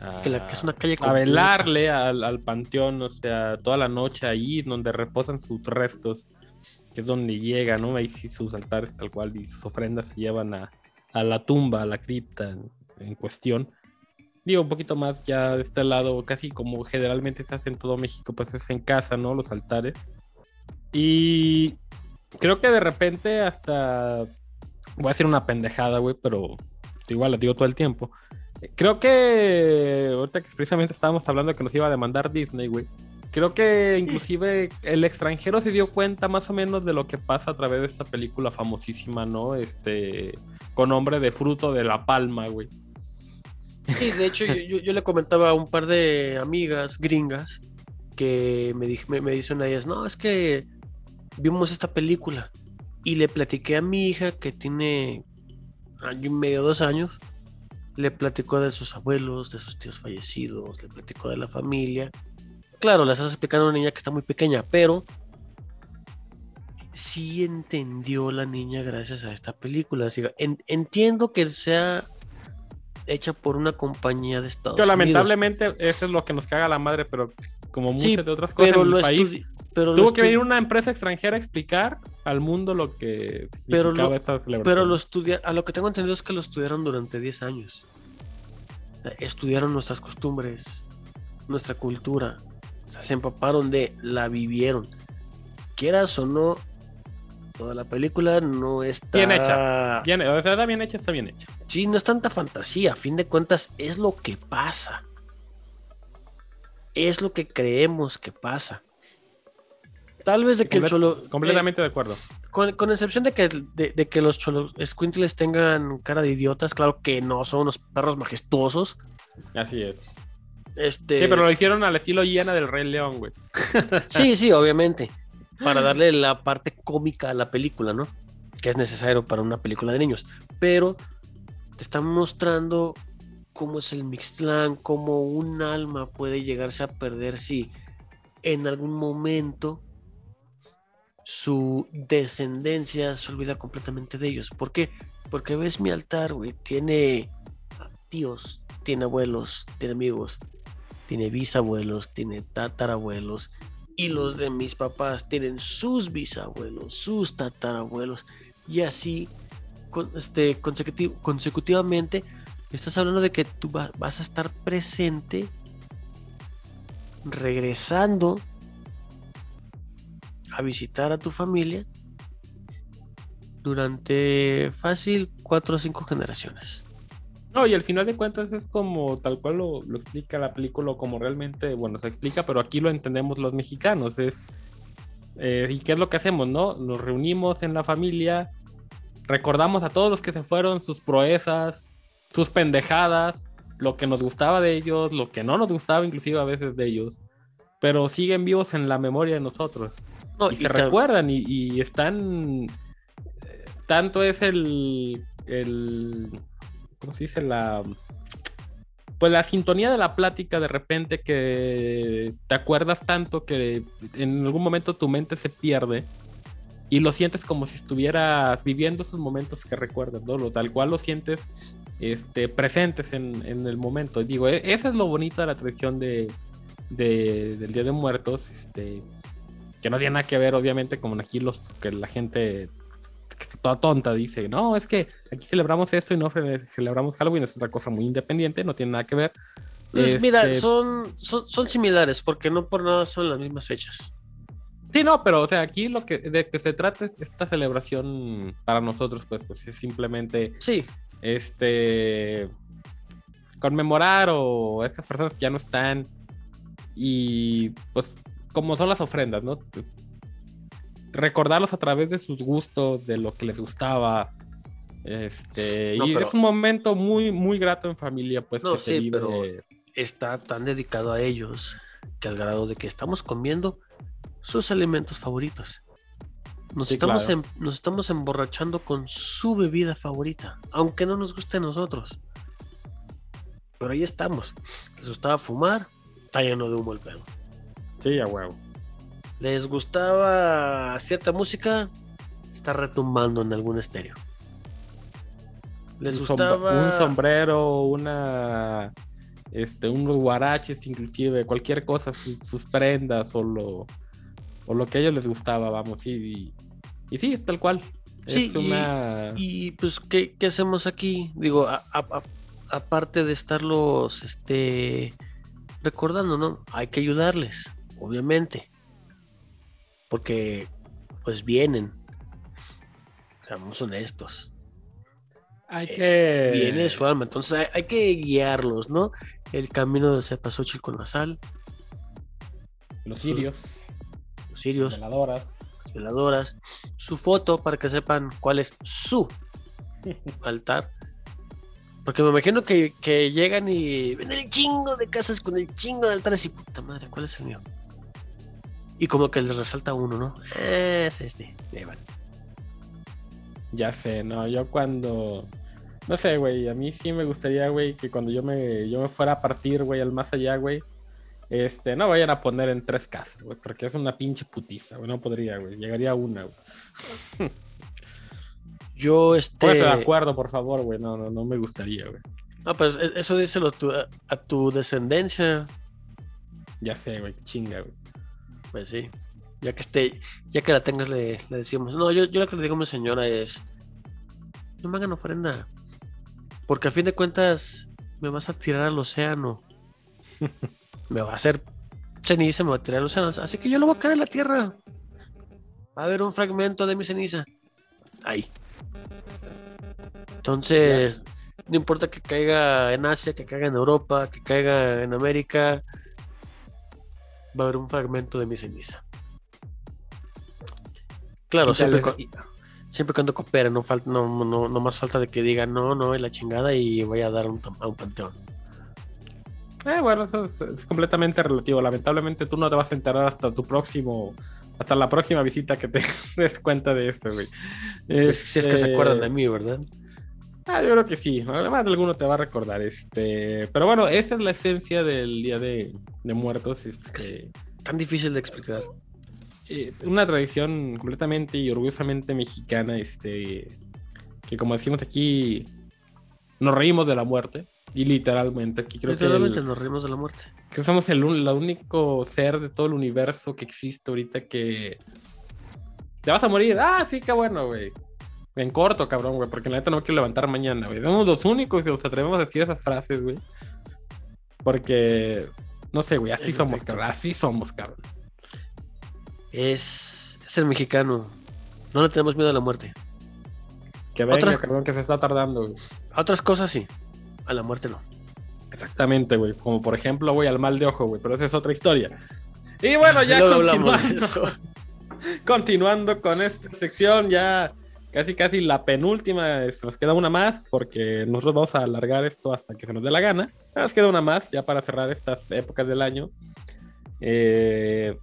a- Que, la- que es una calle a velarle al, al panteón, o sea, toda la noche ahí donde reposan sus restos, que es donde llega, ¿no? Ahí sí sus altares tal cual y sus ofrendas se llevan a, a la tumba, a la cripta en cuestión. Digo, un poquito más ya de este lado, casi como generalmente se hace en todo México, pues es en casa, ¿no? Los altares. Y creo que de repente hasta... Voy a decir una pendejada, güey, pero igual la digo todo el tiempo. Creo que ahorita que precisamente estábamos hablando de que nos iba a demandar Disney, güey. Creo que inclusive el extranjero se dio cuenta más o menos de lo que pasa a través de esta película famosísima, ¿no? Este, con nombre de fruto de la palma, güey. Sí, de hecho, yo, yo- le comentaba a un par de amigas gringas que me, dij- me, me dicen a ellas, no, es que vimos esta película y le platiqué a mi hija que tiene año y medio, dos años, le platicó de sus abuelos, de sus tíos fallecidos, le platicó de la familia. Claro, la estás explicando a una niña que está muy pequeña, pero sí entendió la niña gracias a esta película. Así en- entiendo que sea hecha por una compañía de Estados Yo, Unidos. lamentablemente, eso es lo que nos caga la madre, pero como muchas Sí, de otras cosas pero en lo, el país, pero lo Tuvo que venir una empresa extranjera a explicar al mundo lo que Pero lo- esta celebración. Pero lo estudia, a lo que tengo entendido es que lo estudiaron durante 10 años. Estudiaron nuestras costumbres, nuestra cultura. O sea, se empaparon de, la vivieron. Quieras o no, toda la película no está. Bien hecha. Bien, o sea, está bien hecha, está bien hecha. Sí, no es tanta fantasía. A fin de cuentas, es lo que pasa. Es lo que creemos que pasa. Tal vez de que el cholo. Completamente de acuerdo. Con, con excepción de que, de, de que los cholos squintles tengan cara de idiotas, claro que no, son unos perros majestuosos. Así es. Este, Sí, pero lo hicieron al estilo hiena del Rey León, güey. sí, sí, obviamente. Para darle la parte cómica a la película, ¿no? Que es necesario para una película de niños. Pero te están mostrando cómo es el Mixtlán, cómo un alma puede llegarse a perder si en algún momento su descendencia se olvida completamente de ellos. ¿Por qué? Porque ves mi altar, güey. Tiene tíos, tiene abuelos, tiene amigos, tiene bisabuelos, tiene tatarabuelos. Y los de mis papás tienen sus bisabuelos, sus tatarabuelos. Y así este, consecuti- consecutivamente estás hablando de que tú va- vas a estar presente regresando a visitar a tu familia durante fácil cuatro o cinco generaciones. No, y al final de cuentas es como tal cual lo, lo explica la película, como realmente, bueno, se explica, pero aquí lo entendemos los mexicanos. Es, eh, ¿Y qué es lo que hacemos, no? Nos reunimos en la familia, recordamos a todos los que se fueron, sus proezas, sus pendejadas, lo que nos gustaba de ellos, lo que no nos gustaba inclusive a veces de ellos, pero siguen vivos en la memoria de nosotros. No, y, y se recuerdan y, y están eh, tanto es el el cómo se dice la pues la sintonía de la plática de repente que te acuerdas tanto que en algún momento tu mente se pierde y lo sientes como si estuvieras viviendo esos momentos que recuerdas, ¿no? Tal cual lo sientes este, presentes en, en el momento. Digo, e- eso es lo bonito de la tradición de, de- del Día de Muertos, este, que no tiene nada que ver, obviamente, como aquí los que la gente toda tonta dice, no, es que aquí celebramos esto y no cele- celebramos Halloween, es otra cosa muy independiente, no tiene nada que ver. Pues mira, Este, son, son, son similares porque no por nada son las mismas fechas. Sí, no, pero o sea, aquí lo que de que se trata es esta celebración para nosotros, pues, pues es simplemente Sí, este conmemorar o estas personas que ya no están y pues como son las ofrendas, ¿no? Recordarlos a través de sus gustos, de lo que les gustaba. Este, No, y pero- es un momento muy, muy grato en familia, pues No, que sí, pero- está tan dedicado a ellos que al grado de que estamos comiendo sus alimentos favoritos. Nos, Sí, estamos, claro. em- nos estamos emborrachando con su bebida favorita, aunque no nos guste a nosotros. Pero ahí estamos. Les gustaba fumar, está lleno de humo el pedo. Sí, a huevo. Les gustaba cierta música, está retumbando en algún estéreo. Les un, gustaba un sombrero, una este, unos guaraches, inclusive, cualquier cosa, sus, sus prendas o lo, o lo que a ellos les gustaba, vamos, y, y, y sí, es tal cual. Sí, es y- una... Y pues, ¿qué, qué hacemos aquí? Digo, a- a- a- aparte de estarlos este, recordando, ¿no? Hay que ayudarles, obviamente. Porque, pues vienen. Seamos honestos. Hay que... Viene su alma. Entonces hay, hay que guiarlos, ¿no? El camino de Cepasóchil con la sal, Los sirios, los sirios, veladoras. las veladoras, su foto para que sepan cuál es su altar. Porque me imagino que, que llegan y ven el chingo de casas con el chingo de altares y puta madre, ¿cuál es el mío? Y como que les resalta uno, ¿no? "Ah, Es este. Y ahí van. Ya sé, no, yo cuando... No sé, güey, a mí sí me gustaría, güey, que cuando yo me, yo me fuera a partir, güey, al más allá, güey, este, no vayan a poner en tres casas, güey, porque es una pinche putiza, güey, no podría, güey, llegaría a una, güey. Yo, este. Póngase de acuerdo, por favor, güey, no, no, no me gustaría, güey. No, pues e- eso díselo a tu, a tu descendencia. Ya sé, güey, chinga, güey. Pues sí. Ya que esté, ya que la tengas, le, le decimos. No, yo, yo lo que le digo a mi señora es. No me hagan ofrenda. Porque a fin de cuentas, me vas a tirar al océano. me va a hacer ceniza, me va a tirar al océano. Así que yo lo voy a caer en la tierra. Va a haber un fragmento de mi ceniza. Ahí. Entonces, no importa que caiga en Asia, que caiga en Europa, que caiga en América, va a haber un fragmento de mi ceniza. Claro, siempre, cu- siempre cuando coopera, no, falta, no, no, no más falta de que diga no, no, es la chingada y vaya a dar un, a un panteón. Eh, bueno, eso es, es completamente relativo. Lamentablemente tú no te vas a enterar hasta tu próximo, hasta la próxima visita que te des cuenta de eso, güey. Si, si es que se Este, acuerdan de mí, ¿verdad? Ah, yo creo que sí. Además, alguno te va a recordar. Este, pero bueno, esa es la esencia del Día de, de Muertos. Este, Tan difícil de explicar. eh, una tradición completamente y orgullosamente mexicana, este, que como decimos aquí, nos reímos de la muerte. Y literalmente, aquí creo que, Literalmente el- nos reímos de la muerte. que somos el, la único ser de todo el universo que existe ahorita que te vas a morir. Ah, sí, qué bueno, güey. En corto, cabrón, güey, porque la neta no me quiero levantar mañana, güey. Somos los únicos que nos atrevemos a decir esas frases, güey. Porque, no sé, güey, así somos, cabrón. Así somos, cabrón. Es, es el mexicano. No le tenemos miedo a la muerte. Que venga, Otras- cabrón, que se está tardando, güey. A otras cosas sí. A la muerte no. Exactamente, güey. Como por ejemplo, güey, al mal de ojo, güey. Pero esa es otra historia. Y bueno, ya Luego hablamos de continuando, eso. continuando con esta sección, ya casi casi la penúltima. es- Nos queda una más, porque nosotros vamos a alargar esto hasta que se nos dé la gana. Nos queda una más, ya para cerrar estas épocas del año. Eh,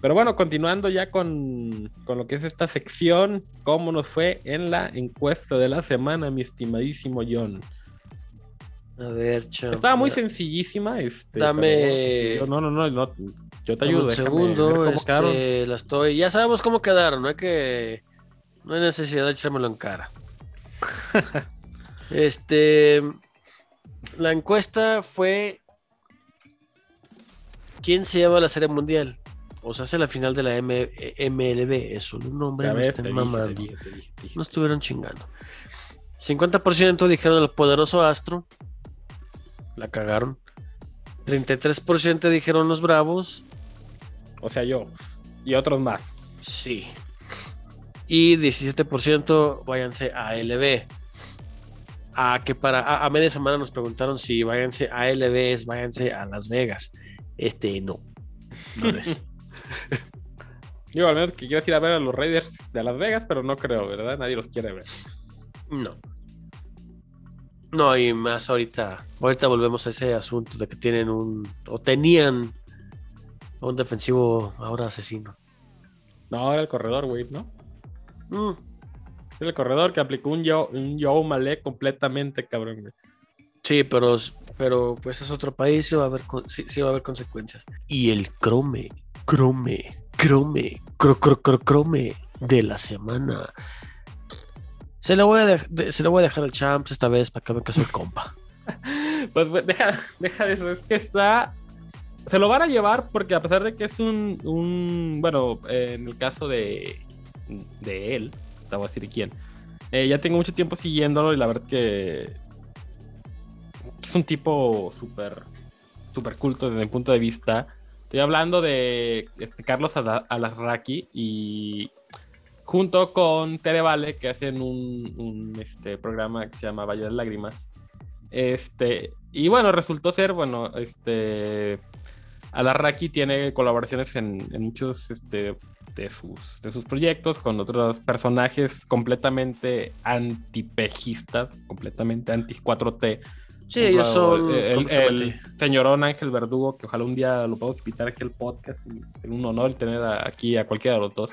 pero bueno, continuando ya con, con lo que es esta sección, ¿cómo nos fue en la encuesta de la semana, mi estimadísimo John? A ver, chao. Estaba muy sencillísima. Este, Dame- yo- no, no, no, no, Yo te Dame ayudo. un segundo, este, quedaron. la estoy. Ya sabemos cómo quedaron, no hay que. No hay necesidad de echármelo en cara. este. La encuesta fue. ¿Quién se lleva la serie mundial? O se hace la final de la M- MLB. Es solo un nombre, no estén mamando. No estuvieron chingando. 50% dijeron el poderoso Astro. La cagaron. 33% dijeron los Bravos. O sea, yo. Y otros más. Sí. Y 17% váyanse a LB. A que para a, a media semana nos preguntaron si váyanse a LB, váyanse a Las Vegas. Este no. No es. Yo al menos que quieras ir a ver a los Raiders de Las Vegas, pero no creo, ¿verdad? Nadie los quiere ver. No. No, y más ahorita. Ahorita volvemos a ese asunto de que tienen un. O tenían un defensivo ahora asesino. No, era el corredor, güey, ¿no? Mm, el corredor que aplicó un Joe, un Joe Malé completamente, cabrón, güey. Sí, pero, pero pues es otro país y va a haber, sí, sí va a haber consecuencias. Y el crome, crome, crome, cro, cro, cro, crome de la semana. Se lo voy a, de- se lo voy a dejar al Champs esta vez para que vean que soy compa. Pues deja, deja de eso, es que está. Se lo van a llevar porque a pesar de que es un. un bueno, eh, en el caso de. De él, te voy a decir quién. eh, ya tengo mucho tiempo siguiéndolo y la verdad que. Es un tipo súper. súper culto desde mi punto de vista. Estoy hablando de este, Carlos Ala- Alasraqui y. Junto con Tere Vale, que hacen un, este, programa que se llama Valle de Lágrimas. Este, y bueno, resultó ser, bueno, este, Alarraqui tiene colaboraciones en, en muchos este, de, sus, de sus proyectos con otros personajes completamente antipejistas, completamente anti-4T. Sí, ellos son. El, el señorón Ángel Verdugo, que ojalá un día lo podamos invitar aquí al podcast. y Es un honor tener a- aquí a cualquiera de los dos.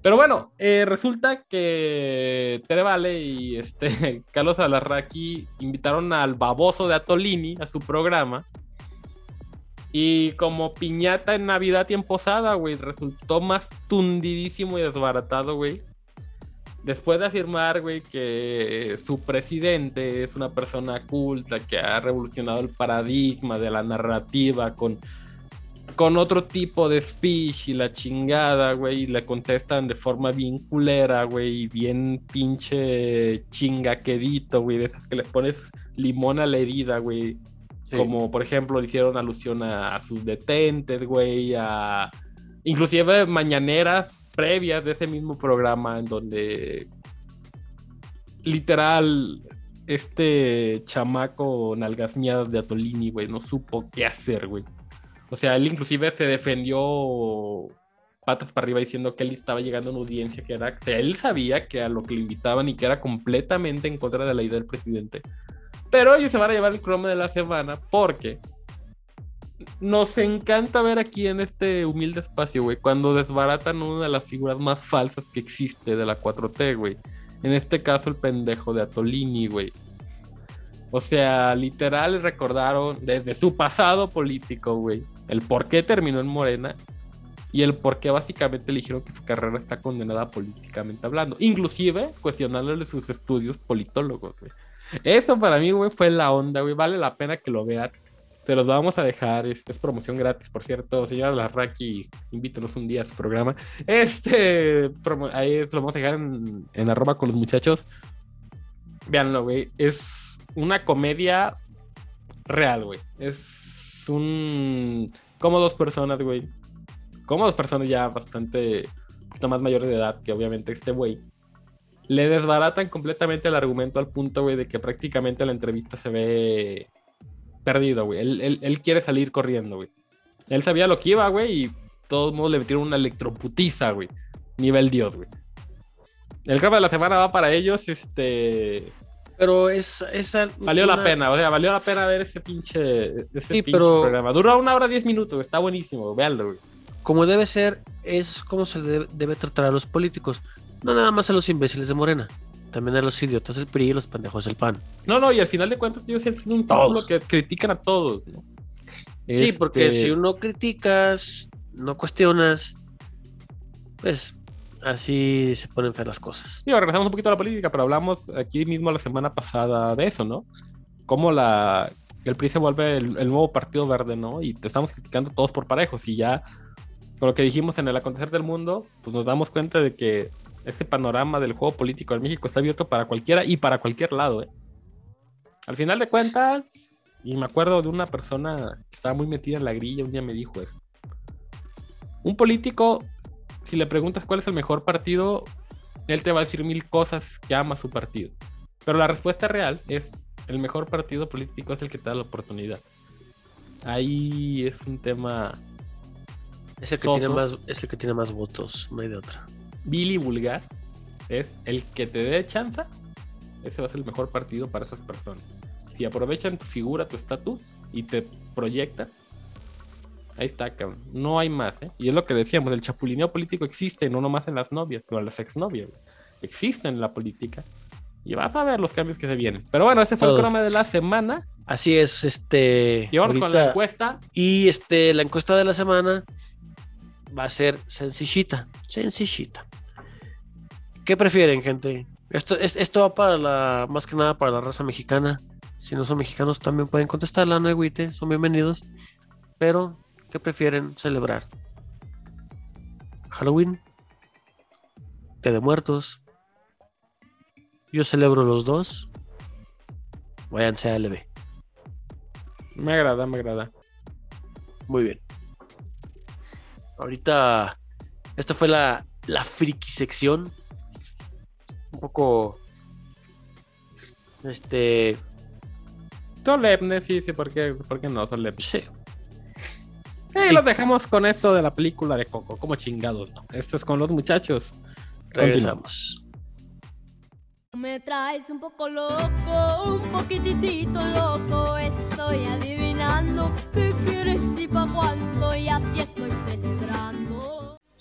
Pero bueno, eh, resulta que Tere Vale y este, Carlos Alarraqui invitaron al baboso de Atolini a su programa. Y como piñata en Navidad y en Posada, güey, resultó más tundidísimo y desbaratado, güey. Después de afirmar, güey, que su presidente es una persona culta que ha revolucionado el paradigma de la narrativa con con otro tipo de speech y la chingada, güey, y le contestan de forma bien culera, güey, y bien pinche chingaquedito, güey, de esas que le pones limón a la herida, güey. Sí. Como por ejemplo le hicieron alusión a, sus detentes, güey, a inclusive mañaneras previas de ese mismo programa en donde literal este chamaco nalgas miadas de Atolini, güey, no supo qué hacer, güey. O sea, él inclusive se defendió patas para arriba diciendo que él estaba llegando a una audiencia que era, o sea, él sabía que a lo que lo invitaban y que era completamente en contra de la idea del presidente. Pero ellos se van a llevar el cromo de la semana porque nos encanta ver aquí en este humilde espacio, güey, cuando desbaratan una de las figuras más falsas que existe de la 4T, güey. En este caso, el pendejo de Atolini, güey. O sea, literal recordaron desde su pasado político, güey, el por qué terminó en Morena y el por qué básicamente le dijeron que su carrera está condenada políticamente hablando. Inclusive cuestionándole sus estudios politólogos, güey. Eso para mí, güey, fue la onda, güey. Vale la pena que lo vean. Se los vamos a dejar. Este es promoción gratis, por cierto. Señora Larraqui, invítenos un día a su programa. Este, ahí lo vamos a dejar en, en arroba con los muchachos. Veanlo, güey. Es una comedia real, güey. Es un. Como dos personas, güey. Como dos personas ya bastante. Más mayores de edad que obviamente este güey. Le desbaratan completamente el argumento al punto, güey, de que prácticamente la entrevista se ve perdido, güey. Él, él- él quiere salir corriendo, güey. Él sabía lo que iba, güey, y todos modos le metieron una electroputiza, güey. Nivel Dios, güey. El crema de la semana va para ellos, este. Pero es, esa Valió la una- pena, o sea, valió la pena ver ese pinche, ese Sí, pinche pero- programa. Duró una hora diez minutos, güey, está buenísimo, véanlo, güey. Como debe ser, es como se debe, debe tratar a los políticos. No nada más a los imbéciles de Morena. También a los idiotas del PRI y los pendejos del PAN. No, no, y al final de cuentas ellos siempre son un círculo que critican a todos, ¿no? Sí, porque Este, si uno criticas, no cuestionas, pues así se ponen feas las cosas. Digo, regresamos un poquito a la política, pero hablamos aquí mismo la semana pasada de eso, ¿no? Cómo la, el PRI se vuelve el, el nuevo partido verde, ¿no? Y te estamos criticando todos por parejos. Y ya, con lo que dijimos en el acontecer del mundo, pues nos damos cuenta de que este panorama del juego político en México está abierto para cualquiera y para cualquier lado, ¿eh? Al final de cuentas, y me acuerdo de una persona que estaba muy metida en la grilla, un día me dijo esto. Un político, si le preguntas cuál es el mejor partido, él te va a decir mil cosas que ama su partido. Pero la respuesta real es, el mejor partido político es el que te da la oportunidad. Ahí es un tema Es el que, Soso. tiene más, es el que tiene más votos, no hay de otra. Vil y vulgar. Es el que te dé chance, ese va a ser el mejor partido para esas personas. Si aprovechan tu figura, tu estatus y te proyectan, ahí está, cabrón. No hay más, ¿eh? Y es lo que decíamos, el chapulineo político existe, no nomás en las novias o en las exnovias. Existe en la política. Y vas a ver los cambios que se vienen. Pero bueno, ese fue el programa de la semana. Así es, este. Y vamos con la encuesta. Y este, la encuesta de la semana va a ser sencillita, sencillita. ¿Qué prefieren, gente? Esto, es- esto va para la, más que nada para la raza mexicana. Si no son mexicanos también pueden contestarla, no agüite, son bienvenidos. Pero, ¿qué prefieren celebrar? ¿Halloween? ¿Día de Muertos? Yo celebro los dos. Váyanse a LB. Me agrada, me agrada. Muy bien. Ahorita, esta fue la, la friki sección. Poco. Este. Solemne, sí, sí, ¿por qué, por qué no? Solemne. Sí. Y los dejamos con esto de la película de Coco. Como chingados, ¿no? Esto es con los muchachos. Regresamos. Me traes un poco loco, un poquitito loco. Estoy adivinando qué quieres y pa' cuándo, y así estoy celebrando.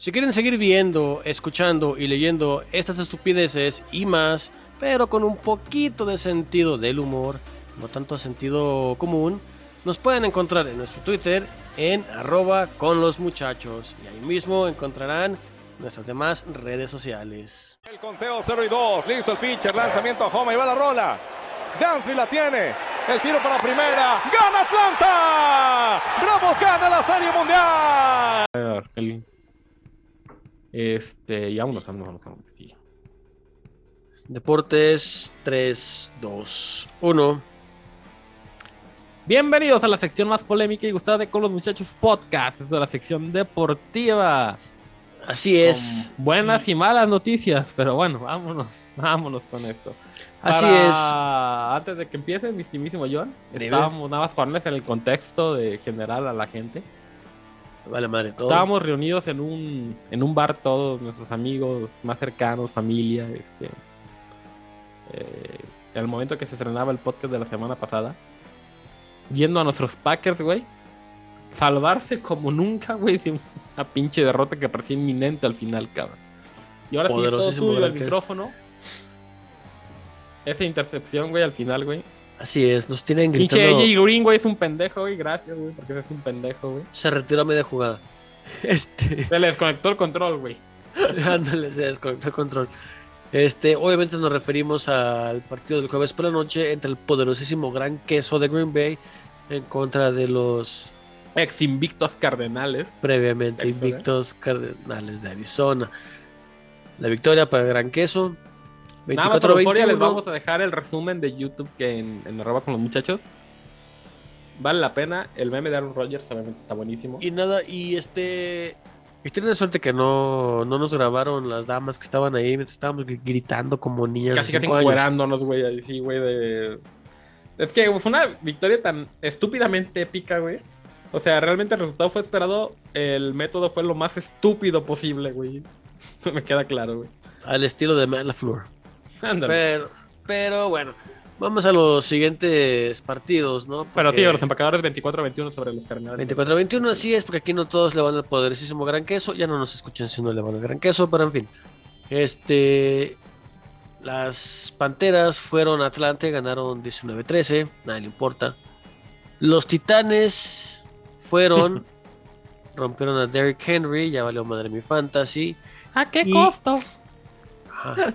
Si quieren seguir viendo, escuchando y leyendo estas estupideces y más, pero con un poquito de sentido del humor, no tanto sentido común, nos pueden encontrar en nuestro Twitter en arroba con los muchachos. Y ahí mismo encontrarán nuestras demás redes sociales. El conteo 0 y 2, listo el pitcher, lanzamiento a home y va la rola. Dansville la tiene. El tiro para primera. ¡Gana Atlanta! ¡Bravos gana la Serie Mundial! El- Este, y vámonos, vámonos, vámonos, vámonos, sí. Deportes 3, 2, 1. Bienvenidos a la sección más polémica y gustada de Con los Muchachos Podcast, es de la sección deportiva. Así es. Con buenas y malas noticias, pero bueno, vámonos, vámonos con esto. Así es. Antes de que empiece, mi estimísimo John, estábamos nada más ponerles en el contexto de general a la gente. Vale, madre, todo. Estábamos reunidos en un, en un bar todos nuestros amigos más cercanos, familia, este. eh, en el momento que se estrenaba el podcast de la semana pasada, viendo a nuestros Packers, güey, salvarse como nunca, güey, de una pinche derrota que parecía inminente al final, cabrón. Y ahora sí, todo tuyo el micrófono. Esa intercepción, güey, al final, güey. Así es, nos tienen Pinche gritando. AJ Green, güey, es un pendejo, güey. Gracias, güey, porque es un pendejo, güey. Se retiró a media jugada. Este. Se le desconectó el control, güey. Ándale, se desconectó el control. Este, obviamente nos referimos al partido del jueves por la noche entre el poderosísimo Gran Queso de Green Bay en contra de los Ex invictos cardenales. previamente invictos Cardenales de Arizona. La victoria para el Gran Queso. Nada más les 24-21. vamos a dejar el resumen de YouTube que en, en arroba con los muchachos. Vale la pena. El meme de Aaron Rodgers obviamente está buenísimo. Y nada, y este. Y tienen suerte que no, no nos grabaron las damas que estaban ahí mientras estábamos gri- gritando como niñas casi casi encuerándonos, güey. Sí, güey. De... Es que fue una victoria tan estúpidamente épica, güey. O sea, realmente el resultado fue esperado. El método fue lo más estúpido posible, güey. Me queda claro, güey. Al estilo de Matt LaFleur. Ándale. Pero, pero bueno, vamos a los siguientes partidos, ¿no? Pero, Porque tío, los empacadores 24-21 sobre los cardenales. 24-21, así es, porque aquí no todos le van al poderosísimo gran queso. Ya no nos escuchan si no le van al gran queso, pero en fin. Este. Las Panteras fueron a Atlanta y ganaron 19-13, nadie le importa. Los Titanes fueron, rompieron a Derrick Henry, ya valió madre mi fantasy. ¿A qué Y- costo? Ajá.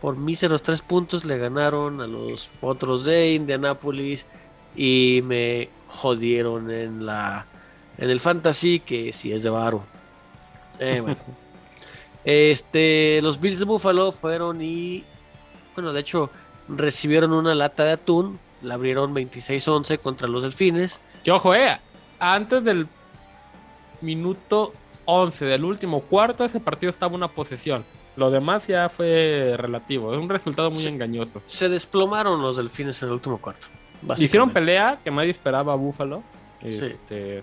Por míseros tres puntos le ganaron a los Potros de Indianapolis y me jodieron en la en el fantasy que sí es de varo. Eh, bueno. Este, los Bills de Buffalo fueron y bueno, de hecho recibieron una lata de atún, la abrieron 26-11 contra los Delfines. Que ojo, eh. Antes del minuto 11 del último cuarto, ese partido estaba una posesión. Lo demás ya fue relativo. Es un resultado muy Sí. engañoso. Se desplomaron los Delfines en el último cuarto. Hicieron pelea que nadie esperaba a Buffalo. Este,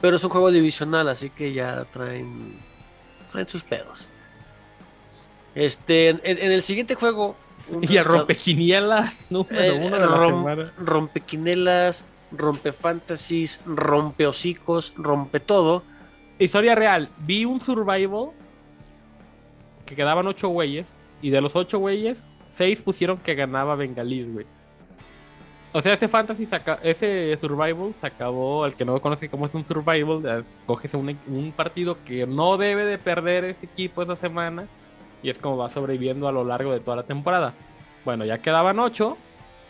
Pero es un juego divisional, así que ya traen, traen sus pedos. Este, en, en el siguiente juego. Y resultado- rompequinielas número eh, uno de la rom- semana. rompequinelas, rompe fantasies, rompe hocicos, rompe todo. Historia real. Vi un survival que quedaban ocho güeyes. Y de los ocho güeyes, seis pusieron que ganaba Bengalís, güey. O sea, ese fantasy, se aca- ese survival se acabó. El que no conoce cómo es un survival, escoges un, un partido que no debe de perder ese equipo esa semana. Y es como va sobreviviendo a lo largo de toda la temporada. Bueno, ya quedaban ocho.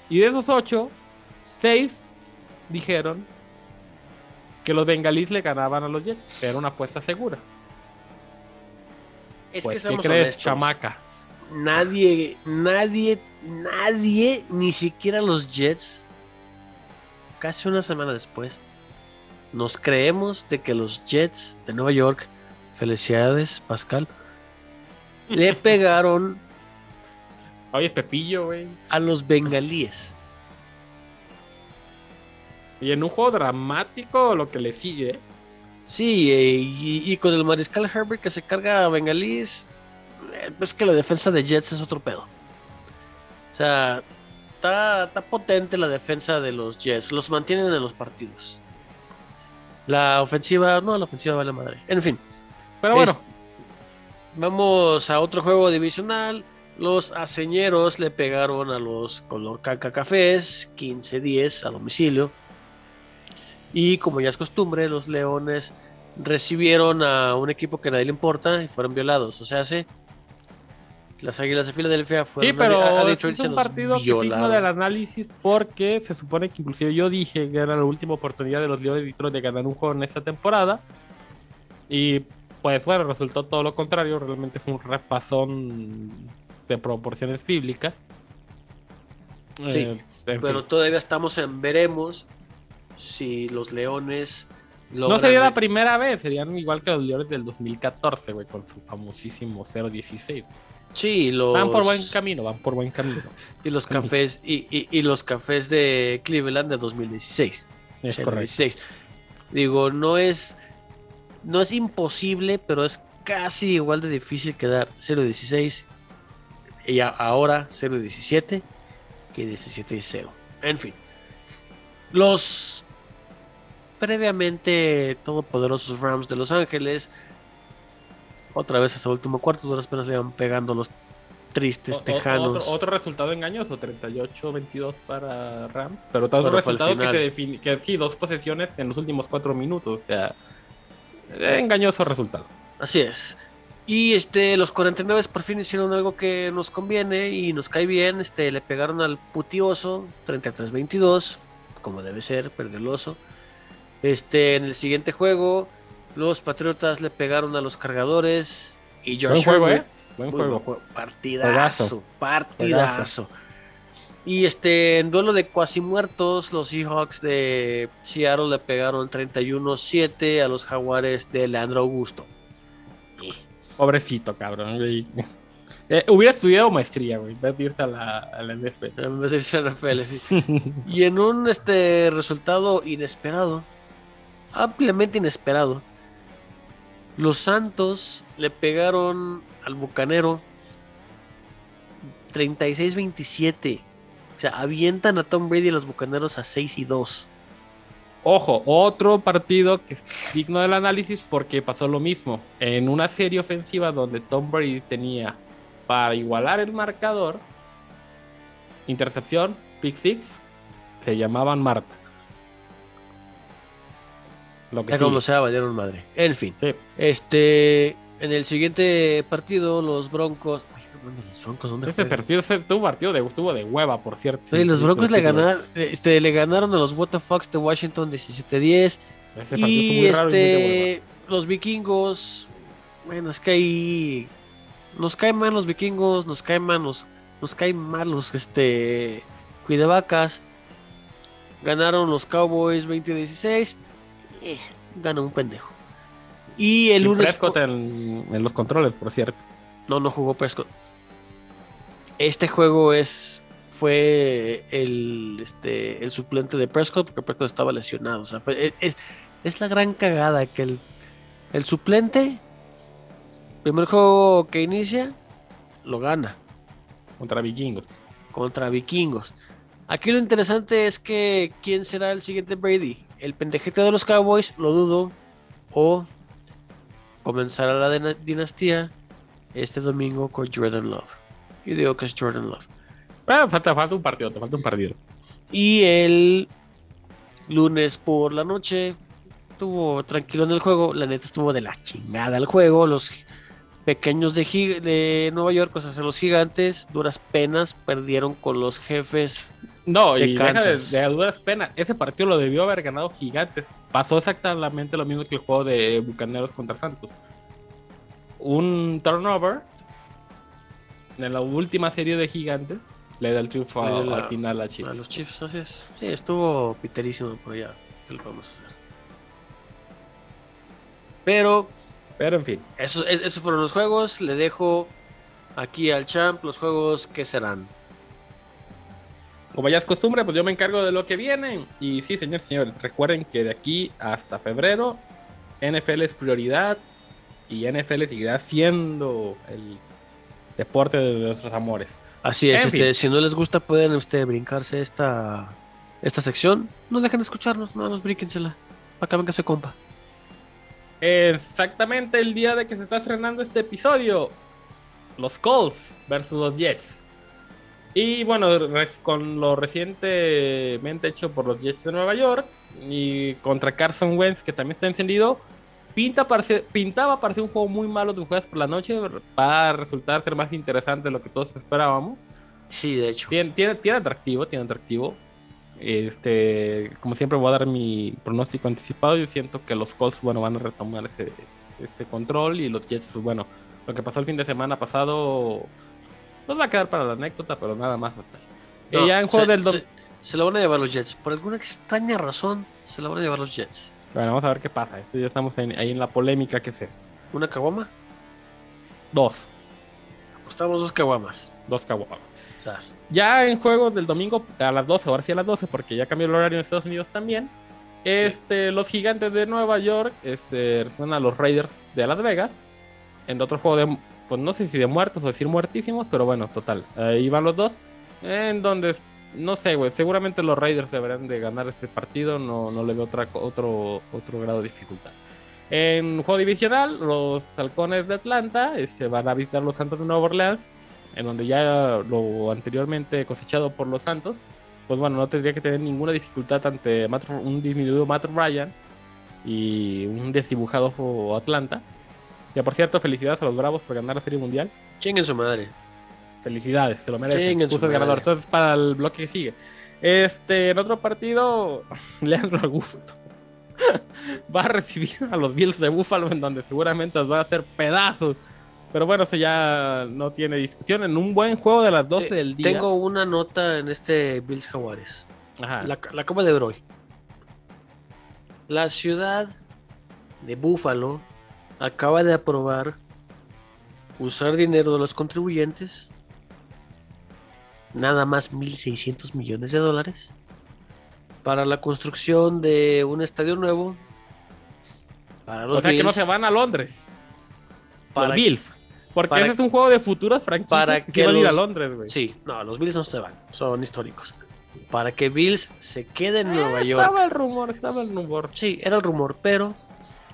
Y de esos ocho, seis dijeron que los bengalíes le ganaban a los Jets. Era una apuesta segura. Es pues, que ¿qué crees, honestos. chamaca? Nadie, nadie, nadie, ni siquiera los Jets, casi una semana después, nos creemos de que los Jets de Nueva York, felicidades, Pascal, le pegaron Oye, es Pepillo, güey. a los bengalíes. Y en un juego dramático, lo que le sigue. Sí, eh, y, y con el mariscal Herbert que se carga a bengalíes, eh, pues que la defensa de Jets es otro pedo. O sea, está, está potente la defensa de los Jets, los mantienen en los partidos. La ofensiva, no, la ofensiva vale madre. En fin, Pero bueno, Es- vamos a otro juego divisional. Los aceñeros le pegaron a los color caca cafés 15-10 a domicilio. Y como ya es costumbre, los leones recibieron a un equipo que a nadie le importa y fueron violados. O sea, hace Las Águilas de Filadelfia fueron Sí, pero a, a es Detroit se un partido que es violaron. del análisis porque se supone que inclusive yo dije que era la última oportunidad de los Leones de Detroit de ganar un juego en esta temporada. Y pues bueno, resultó todo lo contrario. Realmente fue un repasón de proporciones bíblicas. Sí, Eh, Pero fin. todavía estamos en veremos si los Leones no sería la primera vez, serían igual que los Leones del 2014, güey, con su famosísimo 0-16. Sí, los Van por buen camino, van por buen camino. y los cafés y, y- y los cafés de Cleveland de 2016. Es correcto. 16. Digo, no es no es imposible, pero es casi igual de difícil quedar 0-16 y a- ahora 0-17 que 17 y 0. En fin. Los previamente todopoderosos Rams de Los Ángeles otra vez hasta el último cuarto, duras penas le iban pegando los tristes O- tejanos. Otro, otro resultado engañoso, 38-22 para Rams. Pero al resultado que se define, que sí, dos posesiones en los últimos cuatro minutos. O sea, eh, engañoso resultado. Así es. Y este, los 49 por fin hicieron algo que nos conviene y nos cae bien. Este, le pegaron al putioso 33-22, como debe ser, perdió el oso. Este, en el siguiente juego, los Patriotas le pegaron a los cargadores y Josh Buen juego, Herbert- ¿eh? Buen Muy juego. buen. Partidazo, partidazo. Y este, en duelo de cuasi muertos, los Seahawks de Seattle le pegaron 31-7 a los Jaguares de Leandro Augusto. Pobrecito, cabrón. güey. Eh, hubiera estudiado maestría, güey. Vez de irse a la, a la NFL. A la NFL, sí. Y en un este resultado inesperado, ampliamente inesperado, los Santos le pegaron al Bucanero 36-27. O sea, avientan a Tom Brady y los Bucaneros a 6 y 2. Ojo, otro partido que es digno del análisis porque pasó lo mismo. En una serie ofensiva donde Tom Brady tenía para igualar el marcador, intercepción, pick six, se llamaban Marta. Lo que Ya sí. como sea, valieron madre. En fin. Sí. Este, en el siguiente partido, los Broncos. Ay, no mames, los Broncos, ¿dónde Este partido tuvo partido de, estuvo de hueva, por cierto. Sí, los Broncos le ganaron, este, le ganaron a los WTF de Washington 17-10. Ese partido Y raro y muy de hueva. este, los vikingos, bueno, es que ahí nos caen mal los vikingos, nos caen mal los, nos caen mal los, este, cuidavacas. Ganaron los Cowboys 20-16. Eh, gana un pendejo. Y el Y lunes... Prescott en, en los controles, por cierto. No, no jugó Prescott. Este juego es fue el, este, el suplente de Prescott porque Prescott estaba lesionado. O sea, fue- es, es- es la gran cagada que el, el suplente, primer juego que inicia, lo gana Contra vikingos. contra vikingos. Aquí lo interesante es que quién será el siguiente Brady. El pendejete de los Cowboys, lo dudo. O comenzará la dina- dinastía este domingo con Jordan Love. Yo digo que es Jordan Love. Bueno, falta, falta un partido, te falta un partido. Y el lunes por la noche estuvo tranquilo en el juego. La neta estuvo de la chingada el juego. Los pequeños de, de Nueva York, o sea, los gigantes, duras penas, perdieron con los jefes No, y deja de, de dudas penas. Ese partido lo debió haber ganado Gigantes. Pasó exactamente lo mismo que el juego de Bucaneros contra Santos. Un turnover en la última serie de Gigantes le da el triunfo a- la- al final a A Chiefs. los Chiefs, así es. Sí, estuvo piterísimo por allá. ¿Qué le podemos hacer? Pero Pero en fin, esos, es- esos fueron los juegos. Le dejo aquí al champ los juegos que serán. Como ya es costumbre, pues yo me encargo de lo que viene. Y sí, señores, señores, recuerden que de aquí hasta febrero, NFL es prioridad y NFL seguirá siendo el deporte de nuestros amores. Así es, este, si no les gusta pueden este, brincarse esta, esta sección. No dejen de escucharnos, nada más brínquensela. Para que venga su compa. Exactamente el día de que se está estrenando este episodio. Los Colts versus los Jets. Y bueno, con lo recientemente hecho por los Jets de Nueva York y contra Carson Wentz, que también está encendido, Pinta para ser- pintaba para ser un juego muy malo de juegas por la noche, va a resultar ser más interesante de lo que todos esperábamos. Sí, de hecho. Tiene, tiene, tiene atractivo, tiene atractivo. Este, como siempre voy a dar mi pronóstico anticipado. Yo siento que los Colts, bueno, van a retomar ese, ese control y los Jets, pues, bueno, lo que pasó el fin de semana pasado nos va a quedar para la anécdota, pero nada más hasta ahí. No, ya en juego se, del se- se lo van a llevar los Jets. Por alguna extraña razón, se lo van a llevar los Jets. Bueno, vamos a ver qué pasa. Esto ya estamos ahí en la polémica que es esto. ¿Una caguama? Dos, Apostamos dos caguamas. dos caguamas. Ya en juegos del domingo a las 12, ahora sí a las 12, porque ya cambió el horario en Estados Unidos también. Este, los gigantes de Nueva York este, reciben a los Raiders de Las Vegas. En otro juego de, pues no sé si de muertos o decir muertísimos, pero bueno, total. Ahí van los dos. En donde, no sé, güey, seguramente los Raiders deberán de ganar este partido. No, no le veo otra, otro, otro grado de dificultad. En juego divisional, los halcones de Atlanta se van a visitar los Santos de Nueva Orleans en donde ya lo anteriormente cosechado por los Santos, pues bueno, no tendría que tener ninguna dificultad ante Matt- un disminuido Matt Ryan y un desdibujado Atlanta. Que por cierto, felicidades a los Bravos por ganar la Serie Mundial. chinguen su madre. Felicidades, se lo merecen. Justo madre. ganador. Entonces, para el bloque que sigue. Este, en otro partido, Leandro Augusto va a recibir a los Bills de Buffalo, en donde seguramente los va a hacer pedazos. Pero bueno, eso ya no tiene discusión. En un buen juego de las 12 Eh, del día. Tengo una nota en este Bills Jaguares. Ajá. La, la acabo de ver hoy. La ciudad de Búfalo acaba de aprobar usar dinero de los contribuyentes, nada más 1.600 millones de dólares, para la construcción de un estadio nuevo para los o sea que no se van a Londres. para los Bills. Porque para- ese es un juego de futuras franquicias para que, que van a ir a los- Londres, güey. Sí, no, los Bills no se van, son históricos. Para que Bills se quede en Nueva Eh, York. Estaba el rumor, estaba el rumor. Sí, era el rumor, pero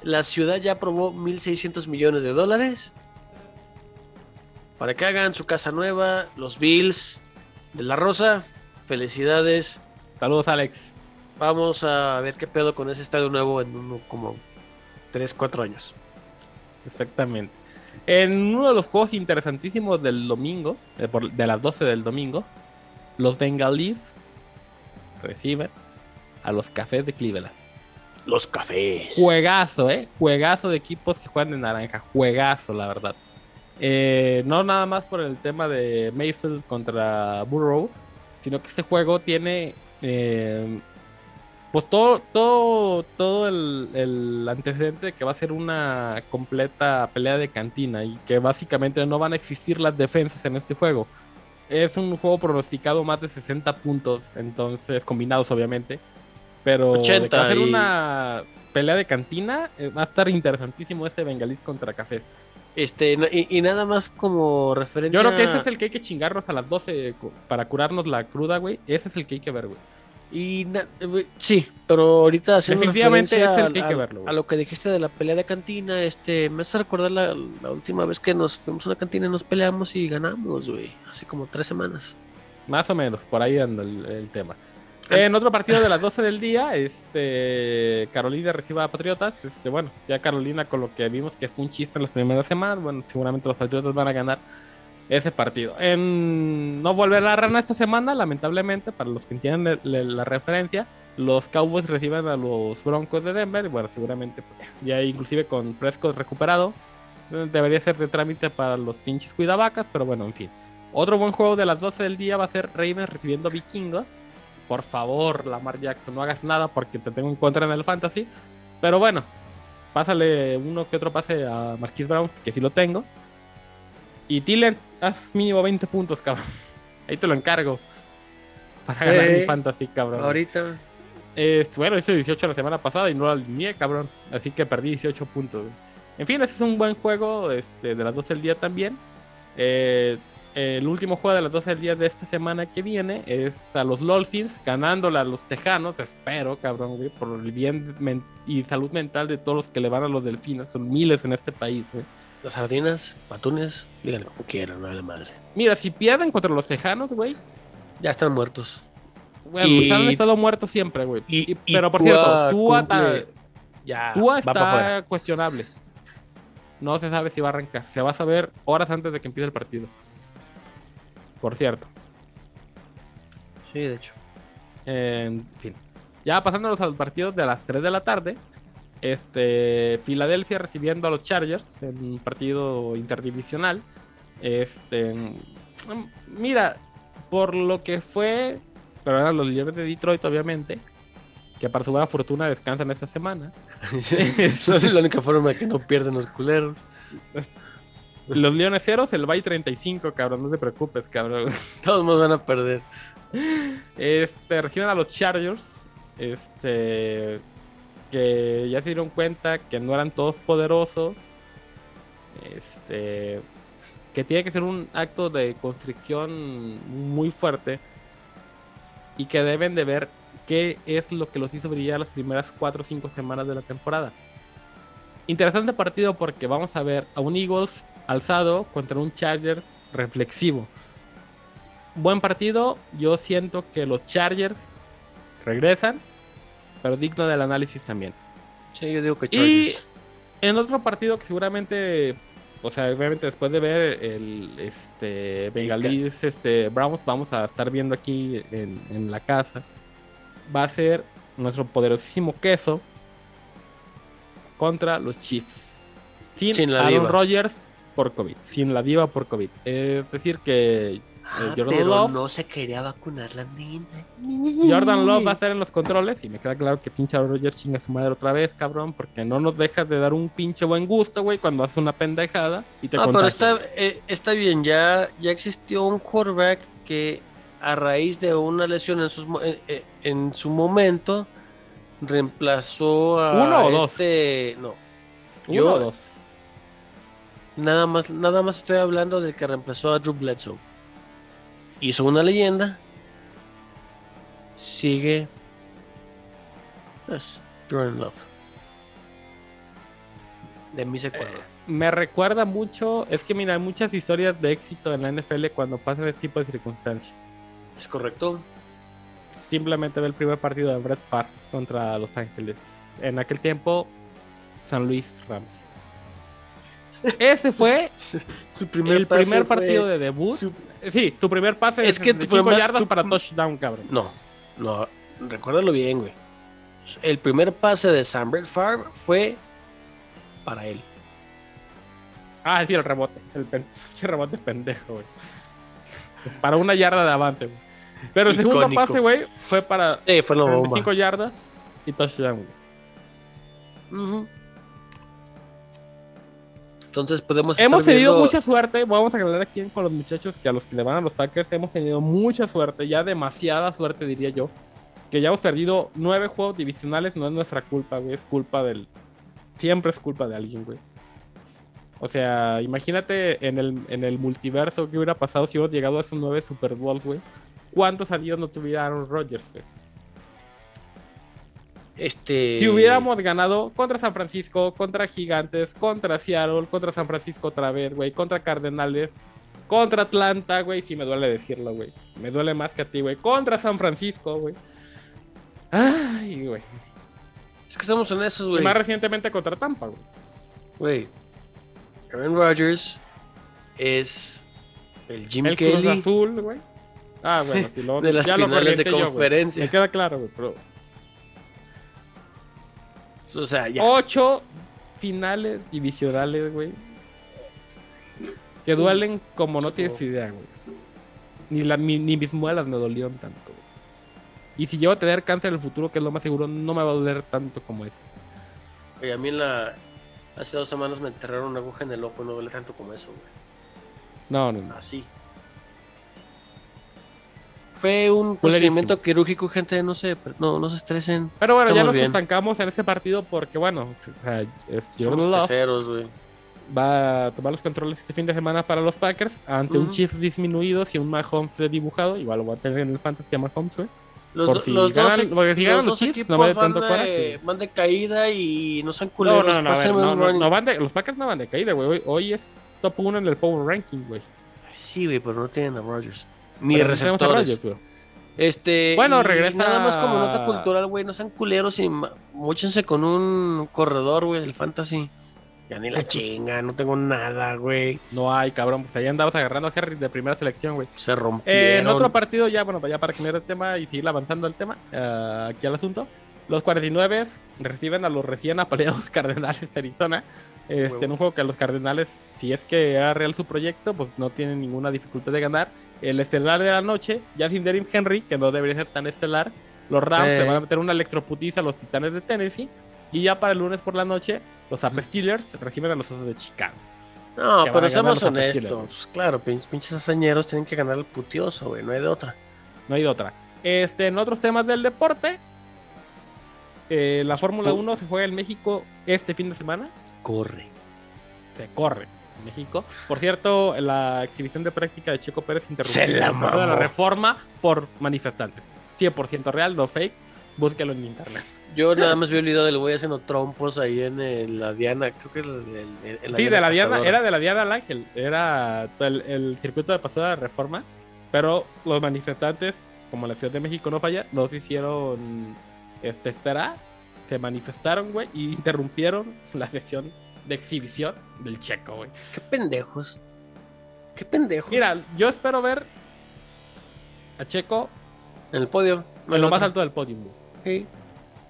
la ciudad ya aprobó 1.600 millones de dólares para que hagan su casa nueva. Los Bills de la Rosa, felicidades. Saludos, Alex. Vamos a ver qué pedo con ese estadio nuevo en uno como 3, 4 años. Exactamente. En uno de los juegos interesantísimos del domingo, de, por- de las 12 del domingo, los Bengalís reciben a los Cafés de Cleveland. Los cafés. Juegazo, ¿eh? Juegazo de equipos que juegan de naranja. Juegazo, la verdad. Eh, no nada más por el tema de Mayfield contra Burrow, sino que este juego tiene eh, pues todo, todo, todo el, el antecedente de que va a ser una completa pelea de cantina y que básicamente no van a existir las defensas en este juego. Es un juego pronosticado más de 60 puntos, entonces combinados obviamente. Pero de que 80 va a ser y- una pelea de cantina, eh, va a estar interesantísimo este Bengalís contra Café. Este, y, y nada más como referencia. Yo creo que ese es el que hay que chingarnos a las 12 cu- para curarnos la cruda, güey. Ese es el que hay que ver, güey. Y eh, sí, pero ahorita Definitivamente es el que hay que verlo. A lo que dijiste de la pelea de cantina, este, me hace recordar la, la última vez que nos fuimos a una cantina y nos peleamos y ganamos, güey, hace como tres semanas. Más o menos, por ahí anda el, el tema. En otro partido de las 12 del día, este Carolina recibe a Patriotas. Este, bueno, ya Carolina con lo que vimos que fue un chiste en las primeras semanas, bueno, seguramente los Patriotas van a ganar ese partido. En no volver a rana esta semana, lamentablemente, para los que el- la referencia, los Cowboys reciben a los Broncos de Denver. y Bueno, seguramente pues, ya inclusive con Prescott recuperado, debería ser de trámite para los pinches cuidavacas, pero bueno, en fin. Otro buen juego de las 12 del día va a ser Ravens recibiendo vikingos. Por favor, Lamar Jackson, no hagas nada porque te tengo en contra en el fantasy. Pero bueno, pásale uno que otro pase a Marquis Brown, que sí lo tengo. Y Tillen, haz mínimo 20 puntos, cabrón. Ahí te lo encargo. Para ganar Eh, mi fantasy, cabrón. Ahorita, Este, bueno, hice 18 la semana pasada y no lo alineé, cabrón. Así que perdí 18 puntos. En fin, ese es un buen juego este, de las 12 del día también. Eh, el último juego de las 12 del día de esta semana que viene es a los Dolphins ganándole a los Tejanos. Espero, cabrón, güey, por el bien y salud mental de todos los que le van a los Delfines. Son miles en este país, güey. las sardinas, patunes, díganle como quieran, no de madre. Mira, si pierden contra los Tejanos, güey, Ya están muertos. Bueno, Y- pues han estado muertos siempre, güey. y- Y- y Pero por Tua cierto, Tua cumple- Ya Tua está cuestionable. No se sabe si va a arrancar. Se va a saber horas antes de que empiece el partido. Por cierto. Sí, de hecho. En fin. Ya pasándonos a los partidos de las 3 de la tarde. Este, Filadelfia recibiendo a los Chargers en un partido interdivisional. Este, mira, por lo que fue, pero eran los Leones de Detroit, obviamente, que para su buena fortuna descansan esta semana. Esa es la única forma que no pierden los culeros. Los Leones el Bay 35, cabrón, no te preocupes, cabrón. Todos nos van a perder. Este, reciben a los Chargers. Este. Que ya se dieron cuenta que no eran todos poderosos. Este. Que tiene que ser un acto de constricción muy fuerte. Y que deben de ver qué es lo que los hizo brillar las primeras 4 o 5 semanas de la temporada. Interesante partido porque vamos a ver a un Eagles alzado contra un Chargers reflexivo buen partido. Yo siento que los Chargers regresan, pero digno del análisis también. Sí, yo digo que Y Chargers. en otro partido que seguramente, o sea, obviamente después de ver el este Bengalís, este Browns, vamos a estar viendo aquí en, en la casa, va a ser nuestro poderosísimo queso contra los Chiefs. Sin, Sin la Aaron. Rodgers por COVID, sin la diva por COVID. Es decir que Ah, Jordan pero Love. no se quería vacunar la niña. Jordan Love va a estar en los controles y me queda claro que pinche Aaron Rodgers chinga a su madre otra vez, cabrón, porque no nos dejas de dar un pinche buen gusto, güey, cuando hace una pendejada y te pero contagia. está, eh, está bien, ya, ya existió un quarterback que a raíz de una lesión en, sus mo- eh, eh, en su momento reemplazó a ¿Uno o dos? este... No, Uno yo- o dos. Nada más, nada más estoy hablando del que reemplazó a Drew Bledsoe. Hizo una leyenda. Sigue... Pues, Jordan Love. De mí se acuerda. Me recuerda mucho, es que mira, hay muchas historias de éxito en la NFL cuando pasa ese tipo de circunstancias. ¿Es correcto? Simplemente ve el primer partido de Brett Favre contra Los Ángeles. En aquel tiempo, San Luis Rams. Ese fue Su el pase primer partido de debut. su- Sí, tu primer pase Es de que tu 65 primer- yardas tu- para touchdown, cabrón. No, no, recuérdalo bien, güey. El primer pase de Sam Brett Favre fue para él. Ah, sí, el rebote. El pen- rebote pendejo, güey. Para una yarda de avante, güey. Pero el segundo pase, güey, fue para Sí, fue la bomba. 35 yardas y touchdown, güey. Entonces podemos Hemos estar tenido viendo- mucha suerte. Vamos a aclarar aquí con los muchachos que a los que le van a los Packers hemos tenido mucha suerte, ya demasiada suerte, diría yo. Que ya hemos perdido nueve juegos divisionales, no es nuestra culpa, güey, es culpa del. Siempre es culpa de alguien, güey. O sea, imagínate en el, en el multiverso que hubiera pasado si hubiéramos llegado a esos nueve Super Bowls, güey. ¿Cuántos anillos no tuviera Aaron Rodgers, güey? Este... Si hubiéramos ganado contra San Francisco, contra Gigantes, contra Seattle, contra San Francisco otra vez, güey, contra Cardenales, contra Atlanta, güey, sí me duele decirlo, güey. Me duele más que a ti, güey. Contra San Francisco, güey. Ay, güey. Es que somos honestos, Y güey. más recientemente contra Tampa, güey. Güey. Aaron Rodgers es el Jim El Cruz Kelly Azul, güey. Ah, bueno, si lo de las ya lo finales de yo, conferencia. Me queda claro, güey, pero o sea, ya. ocho finales divisionales, güey. Que duelen como no tienes idea, güey. Ni, la, ni, ni mis muelas me dolieron tanto, güey. Y si llego a tener cáncer en el futuro, que es lo más seguro, no me va a doler tanto como es. Oye, a mí en la... hace dos semanas me enterraron una aguja en el ojo y no duele tanto como eso, güey. No, no, no. Así. Fue un procedimiento quirúrgico, gente, no se, no, no se estresen. Pero bueno, ya nos bien. estancamos en ese partido porque, bueno, o sea, Love terceros, güey. va a tomar los controles este fin de semana para los Packers ante un. Chiefs disminuido y un Mahomes dibujado. Igual lo voy a tener en el fantasy a Mahomes, güey. Los, Por do- si los ganan- dos, porque si ganan los los Chiefs, equipos no van, tanto de, van de caída y no son No, culeros. no, no, a ver, pásenme no, no, run. no van de- los Packers no van de caída, güey. Hoy, hoy es top 1 en el Power Ranking, güey. Sí, güey, pero no tienen a Rodgers. Ni Pero receptores. Este, Bueno, regresa- Nada más como nota cultural, güey. No sean culeros y móchense con un corredor, güey, del fantasy. Ya ni la chinga, no tengo nada, güey. No hay, cabrón. Pues ahí andabas agarrando a Harry de primera selección, güey. Se rompieron. Eh, en otro partido, ya, bueno, ya para cambiar de tema y seguir avanzando el tema, eh, aquí al asunto. Los 49 reciben a los recién apaleados Cardenales de Arizona. Este, en un juego que a los Cardenales, si es que era real su proyecto, pues no tienen ninguna dificultad de ganar. El estelar de la noche, ya sin Derrick Henry, que no debería ser tan estelar. Los Rams Eh. le van a meter una electroputiza a los Titanes de Tennessee. Y ya para el lunes por la noche, los Ape Steelers reciben a los Osos de Chicago. No, pero seamos honestos. Claro, pinches, pinches hazañeros tienen que ganar el putioso, güey. No hay de otra. No hay de otra. Este, en otros temas del deporte, eh, la Fórmula Oh. 1 se juega en México este fin de semana. Corre. Se corre México. Por cierto, la exhibición de práctica de Checo Pérez Se interrumpió la de reforma por manifestantes. 100% real, no fake. Búsquelo en internet. Yo nada más vi el video del güey haciendo trompos ahí en, el- la Diana. Creo que el, el- el- Sí, de la Diana, era de la Diana al Ángel. Era el, el circuito de paso de la reforma. Pero los manifestantes, como la Ciudad de México no falla, no se hicieron este, esperar. Se manifestaron, güey, y interrumpieron la sesión de exhibición del checo, güey. Qué pendejos. Qué pendejos. Mira, yo espero ver a Checo En el podio. en lo más alto del podio. Sí.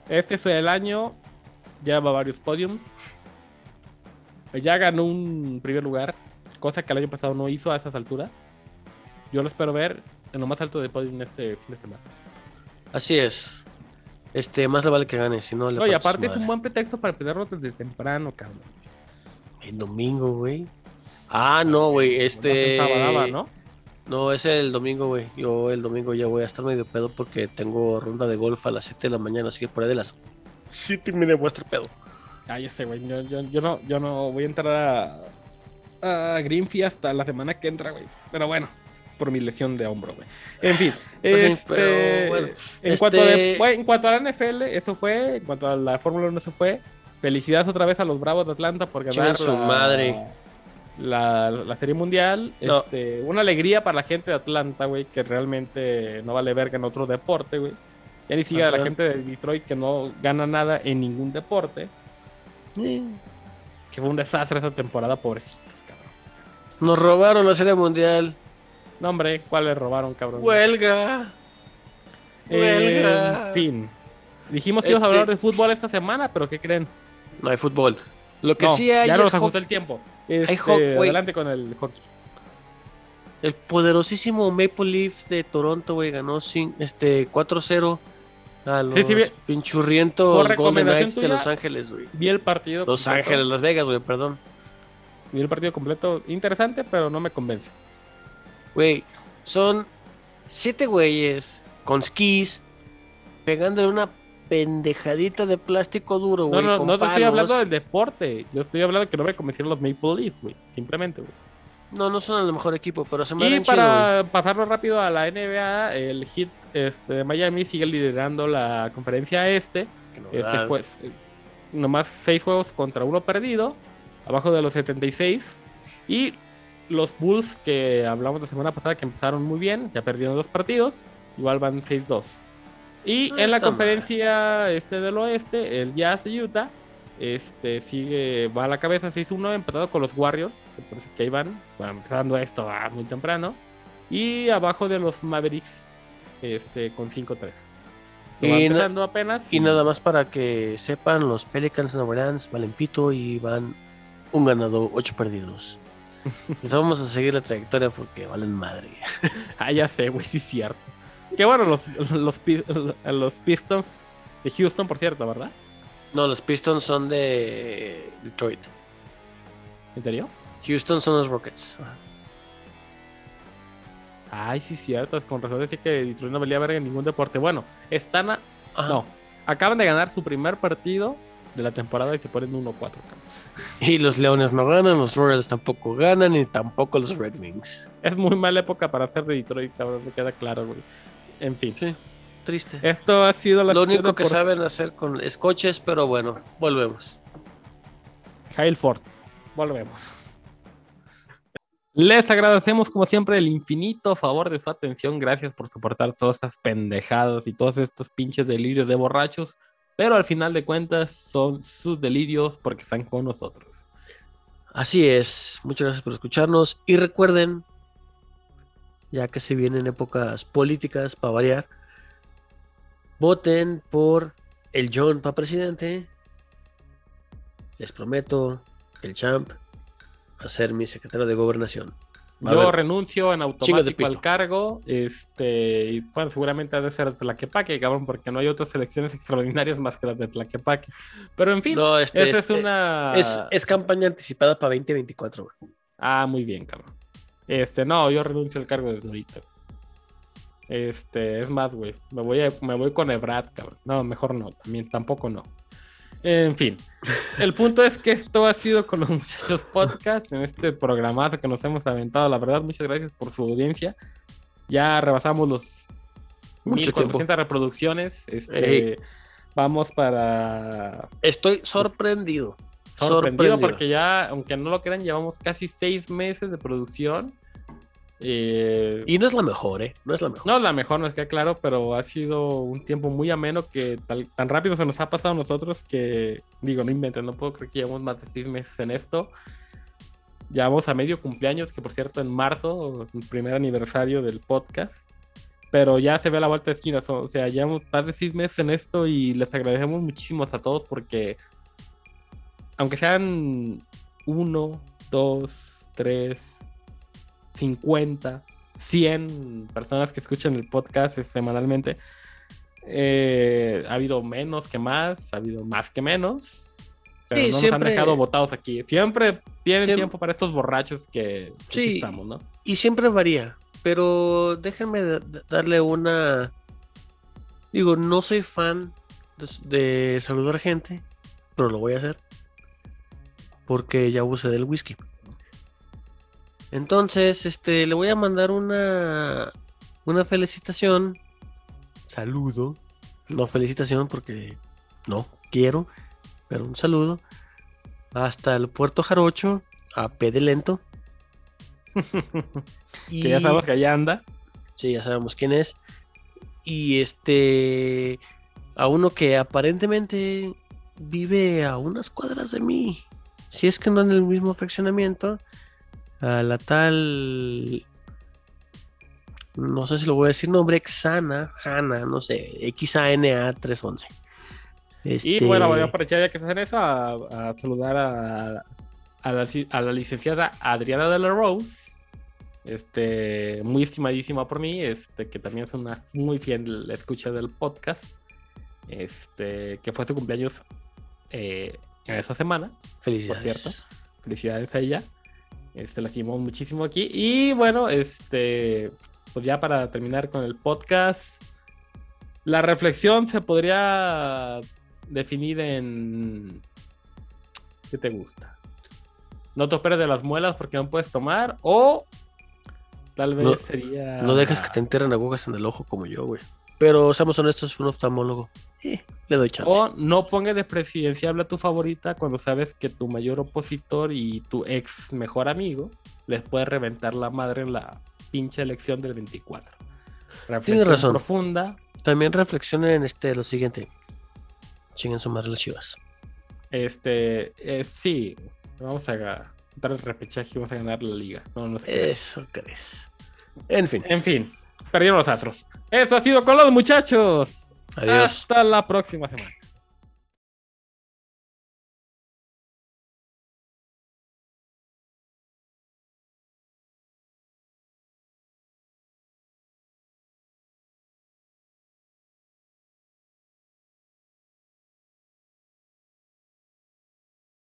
Este es el año, lleva varios podiums. Ya ganó un primer lugar, cosa que el año pasado no hizo a esas alturas. Yo lo espero ver en lo más alto del podium este fin de semana. Así es. Este, más le vale que gane, si no le No, y aparte es un buen pretexto para empezarlo desde temprano, cabrón. El domingo, güey. Ah, no, güey. Este. No, sabadaba, ¿no? No, es el domingo, güey. Yo el domingo ya voy a estar medio pedo porque tengo ronda de golf a las 7 de la mañana, así que por ahí de las 7 y media voy a estar pedo. Ya sé, güey. Yo, yo- yo no, yo no voy a entrar a, a Greenfee hasta la semana que entra, güey. Pero bueno, por mi lesión de hombro, güey. En fin, Pues este, pero bueno, en, este- cuanto de- güey, en cuanto a la NFL, eso fue. En cuanto a la Fórmula 1, eso fue. Felicidades otra vez a los Bravos de Atlanta por ganar su la, madre. La, la Serie Mundial. No. Este, una alegría para la gente de Atlanta, güey, que realmente no vale verga en otro deporte, güey. Ya ni siquiera la gente de Detroit que no gana nada en ningún deporte. Sí. Que fue un desastre esa temporada, pobrecitos, cabrón. Nos robaron la Serie Mundial. No, hombre, ¿cuál le robaron, cabrón? Huelga. Huelga. En fin. Dijimos que íbamos a Este- hablar de fútbol esta semana, pero ¿qué creen? No hay fútbol. Lo que No, sí hay ya nos hockey. ajustó el tiempo. Este, hockey, güey. adelante con el hockey. El poderosísimo Maple Leafs de Toronto, güey, ganó sin, este 4-0 a los Sí, sí, pinchurrientos Golden Knights de Los Ángeles, güey. Vi el partido. Los completo. Ángeles, Las Vegas, güey, perdón. Vi el partido completo. Interesante, pero no me convence. Güey, son siete güeyes con skis pegándole una pendejadita de plástico duro, No, güey. no, con no te estoy hablando del deporte. Yo estoy hablando de que no me convencieron los Maple Leafs, güey. Simplemente, güey. No, no son el mejor equipo, pero se me Y ven chido, para pasarlo rápido a la NBA, el Heat este, de Miami sigue liderando la conferencia este. Este eh, nomás seis juegos contra uno perdido, abajo de los 76. Y los Bulls, que hablamos la semana pasada, que empezaron muy bien, ya perdieron dos partidos, igual van 6-2. Y No en la conferencia este del oeste, el Jazz de Utah este, sigue, va a la cabeza 6-1, empatado con los Warriors, que parece que ahí van, bueno, empezando esto ah, muy temprano. Y abajo de los Mavericks, este, con 5-3. Esto va Y apenas. Nada más para que sepan, los Pelicans Orleans valen pito y van un ganado, ocho perdidos. Les vamos a seguir la trayectoria porque valen madre. Ah, ya sé, güey, sí es cierto. Que bueno, los, los, Pi- los Pistons de Houston, por cierto, ¿verdad? No, los Pistons son de Detroit. ¿En serio? Houston son los Rockets. Ay, sí cierto, con razón decía que Detroit no valía verga en ningún deporte. Bueno, están a... No, acaban de ganar su primer partido de la temporada y se ponen 1-4, cabrón. Y los Leones no ganan, los Royals tampoco ganan, y tampoco los Red Wings. Es muy mala época para ser de Detroit, cabrón, me queda claro, güey. En fin. Sí, triste. Esto ha sido la Lo único que saben hacer con es coches, pero bueno, volvemos. Hail Ford. Volvemos. Les agradecemos como siempre el infinito favor de su atención. Gracias por soportar todas estas pendejadas y todos estos pinches delirios de borrachos. Pero al final de cuentas son sus delirios porque están con nosotros. Así es. Muchas gracias por escucharnos. Y recuerden, ya que se vienen épocas políticas para variar, voten por el John para presidente. Les prometo, el champ, a ser mi secretario de gobernación. A Yo renuncio en automático al cargo. Este, y bueno, seguramente ha de ser Tlaquepaque, cabrón, porque no hay otras elecciones extraordinarias más que las de Tlaquepaque. Pero en fin, No, este, este, es una. es, es campaña anticipada para 2024. güey. Ah, muy bien, cabrón. Este, no, yo renuncio al cargo desde ahorita. Este, es más, güey. Me voy, a- me voy con Ebrad, cabrón. No, mejor no. También tampoco no. En fin. El punto es que esto ha sido con los muchachos podcast en este programazo que nos hemos aventado. La verdad, muchas gracias por su audiencia. Ya rebasamos los Mucho 1400 reproducciones. Este, vamos para Estoy sorprendido. sorprendido porque ya, aunque no lo crean, llevamos casi seis meses de producción. Eh, Y no es la mejor, ¿eh? No es la mejor. no, la mejor nos queda claro, pero ha sido un tiempo muy ameno que tal- tan rápido se nos ha pasado a nosotros que, digo, no inventen, no puedo creer que llevamos más de seis meses en esto. Ya vamos a medio cumpleaños, que por cierto en marzo, el primer aniversario del podcast. Pero ya se ve a la vuelta de esquina, o sea, llevamos más de seis meses en esto y les agradecemos muchísimo a todos porque, aunque sean uno, dos, tres, 50, 100 personas que escuchan el podcast semanalmente. Eh, ha habido menos que más, ha habido más que menos. Pero Sí, no nos siempre- han dejado votados aquí. Siempre tienen tiempo para estos borrachos que que Sí. estamos, ¿no? Y siempre varía. Pero déjenme da- da- darle una. Digo, no soy fan de, de saludar gente, pero lo voy a hacer. Porque ya abusé del whisky. Entonces, este, le voy a mandar una, una felicitación. Saludo. No felicitación porque no quiero, pero un saludo. Hasta el Puerto Jarocho, a P de Lento. Que ya sabemos que allá anda. Sí, ya sabemos quién es. Y este. A uno que aparentemente vive a unas cuadras de mí. Si es que no en el mismo fraccionamiento. A la tal. No sé si lo voy a decir nombre. Xana, Hanna, no sé. XANA 311. Y Este, bueno, voy a aprovechar ya que estás en eso a, a saludar a, a la, a la licenciada Adriana de la Rose. Este, muy estimadísima por mí, este, que también es una muy fiel escucha del podcast. Este, que fue su cumpleaños eh, en esa semana. Felicidades. por cierto. Felicidades a ella. Este, la queremos muchísimo aquí. Y bueno, este, pues ya para terminar con el podcast, la reflexión se podría definir en ¿qué te gusta? No te operes de las muelas porque no puedes tomar o tal vez No- sería No dejes que te entierren agujas en el ojo como yo, güey. Pero seamos honestos, un oftalmólogo. eh, le doy chance. o no pongas de presidenciable a tu favorita cuando sabes que tu mayor opositor y tu ex mejor amigo les puede reventar la madre en la pinche elección del 24. Reflexión razón. profunda. También reflexionen en este, lo siguiente. Chinguen su madre las chivas. Este, eh, sí, vamos a ga- dar el repechaje y vamos a ganar la liga. No, no sé. Eso crees. En fin. En fin, perdieron los astros. Eso ha sido con los muchachos. Adiós. Hasta la próxima semana.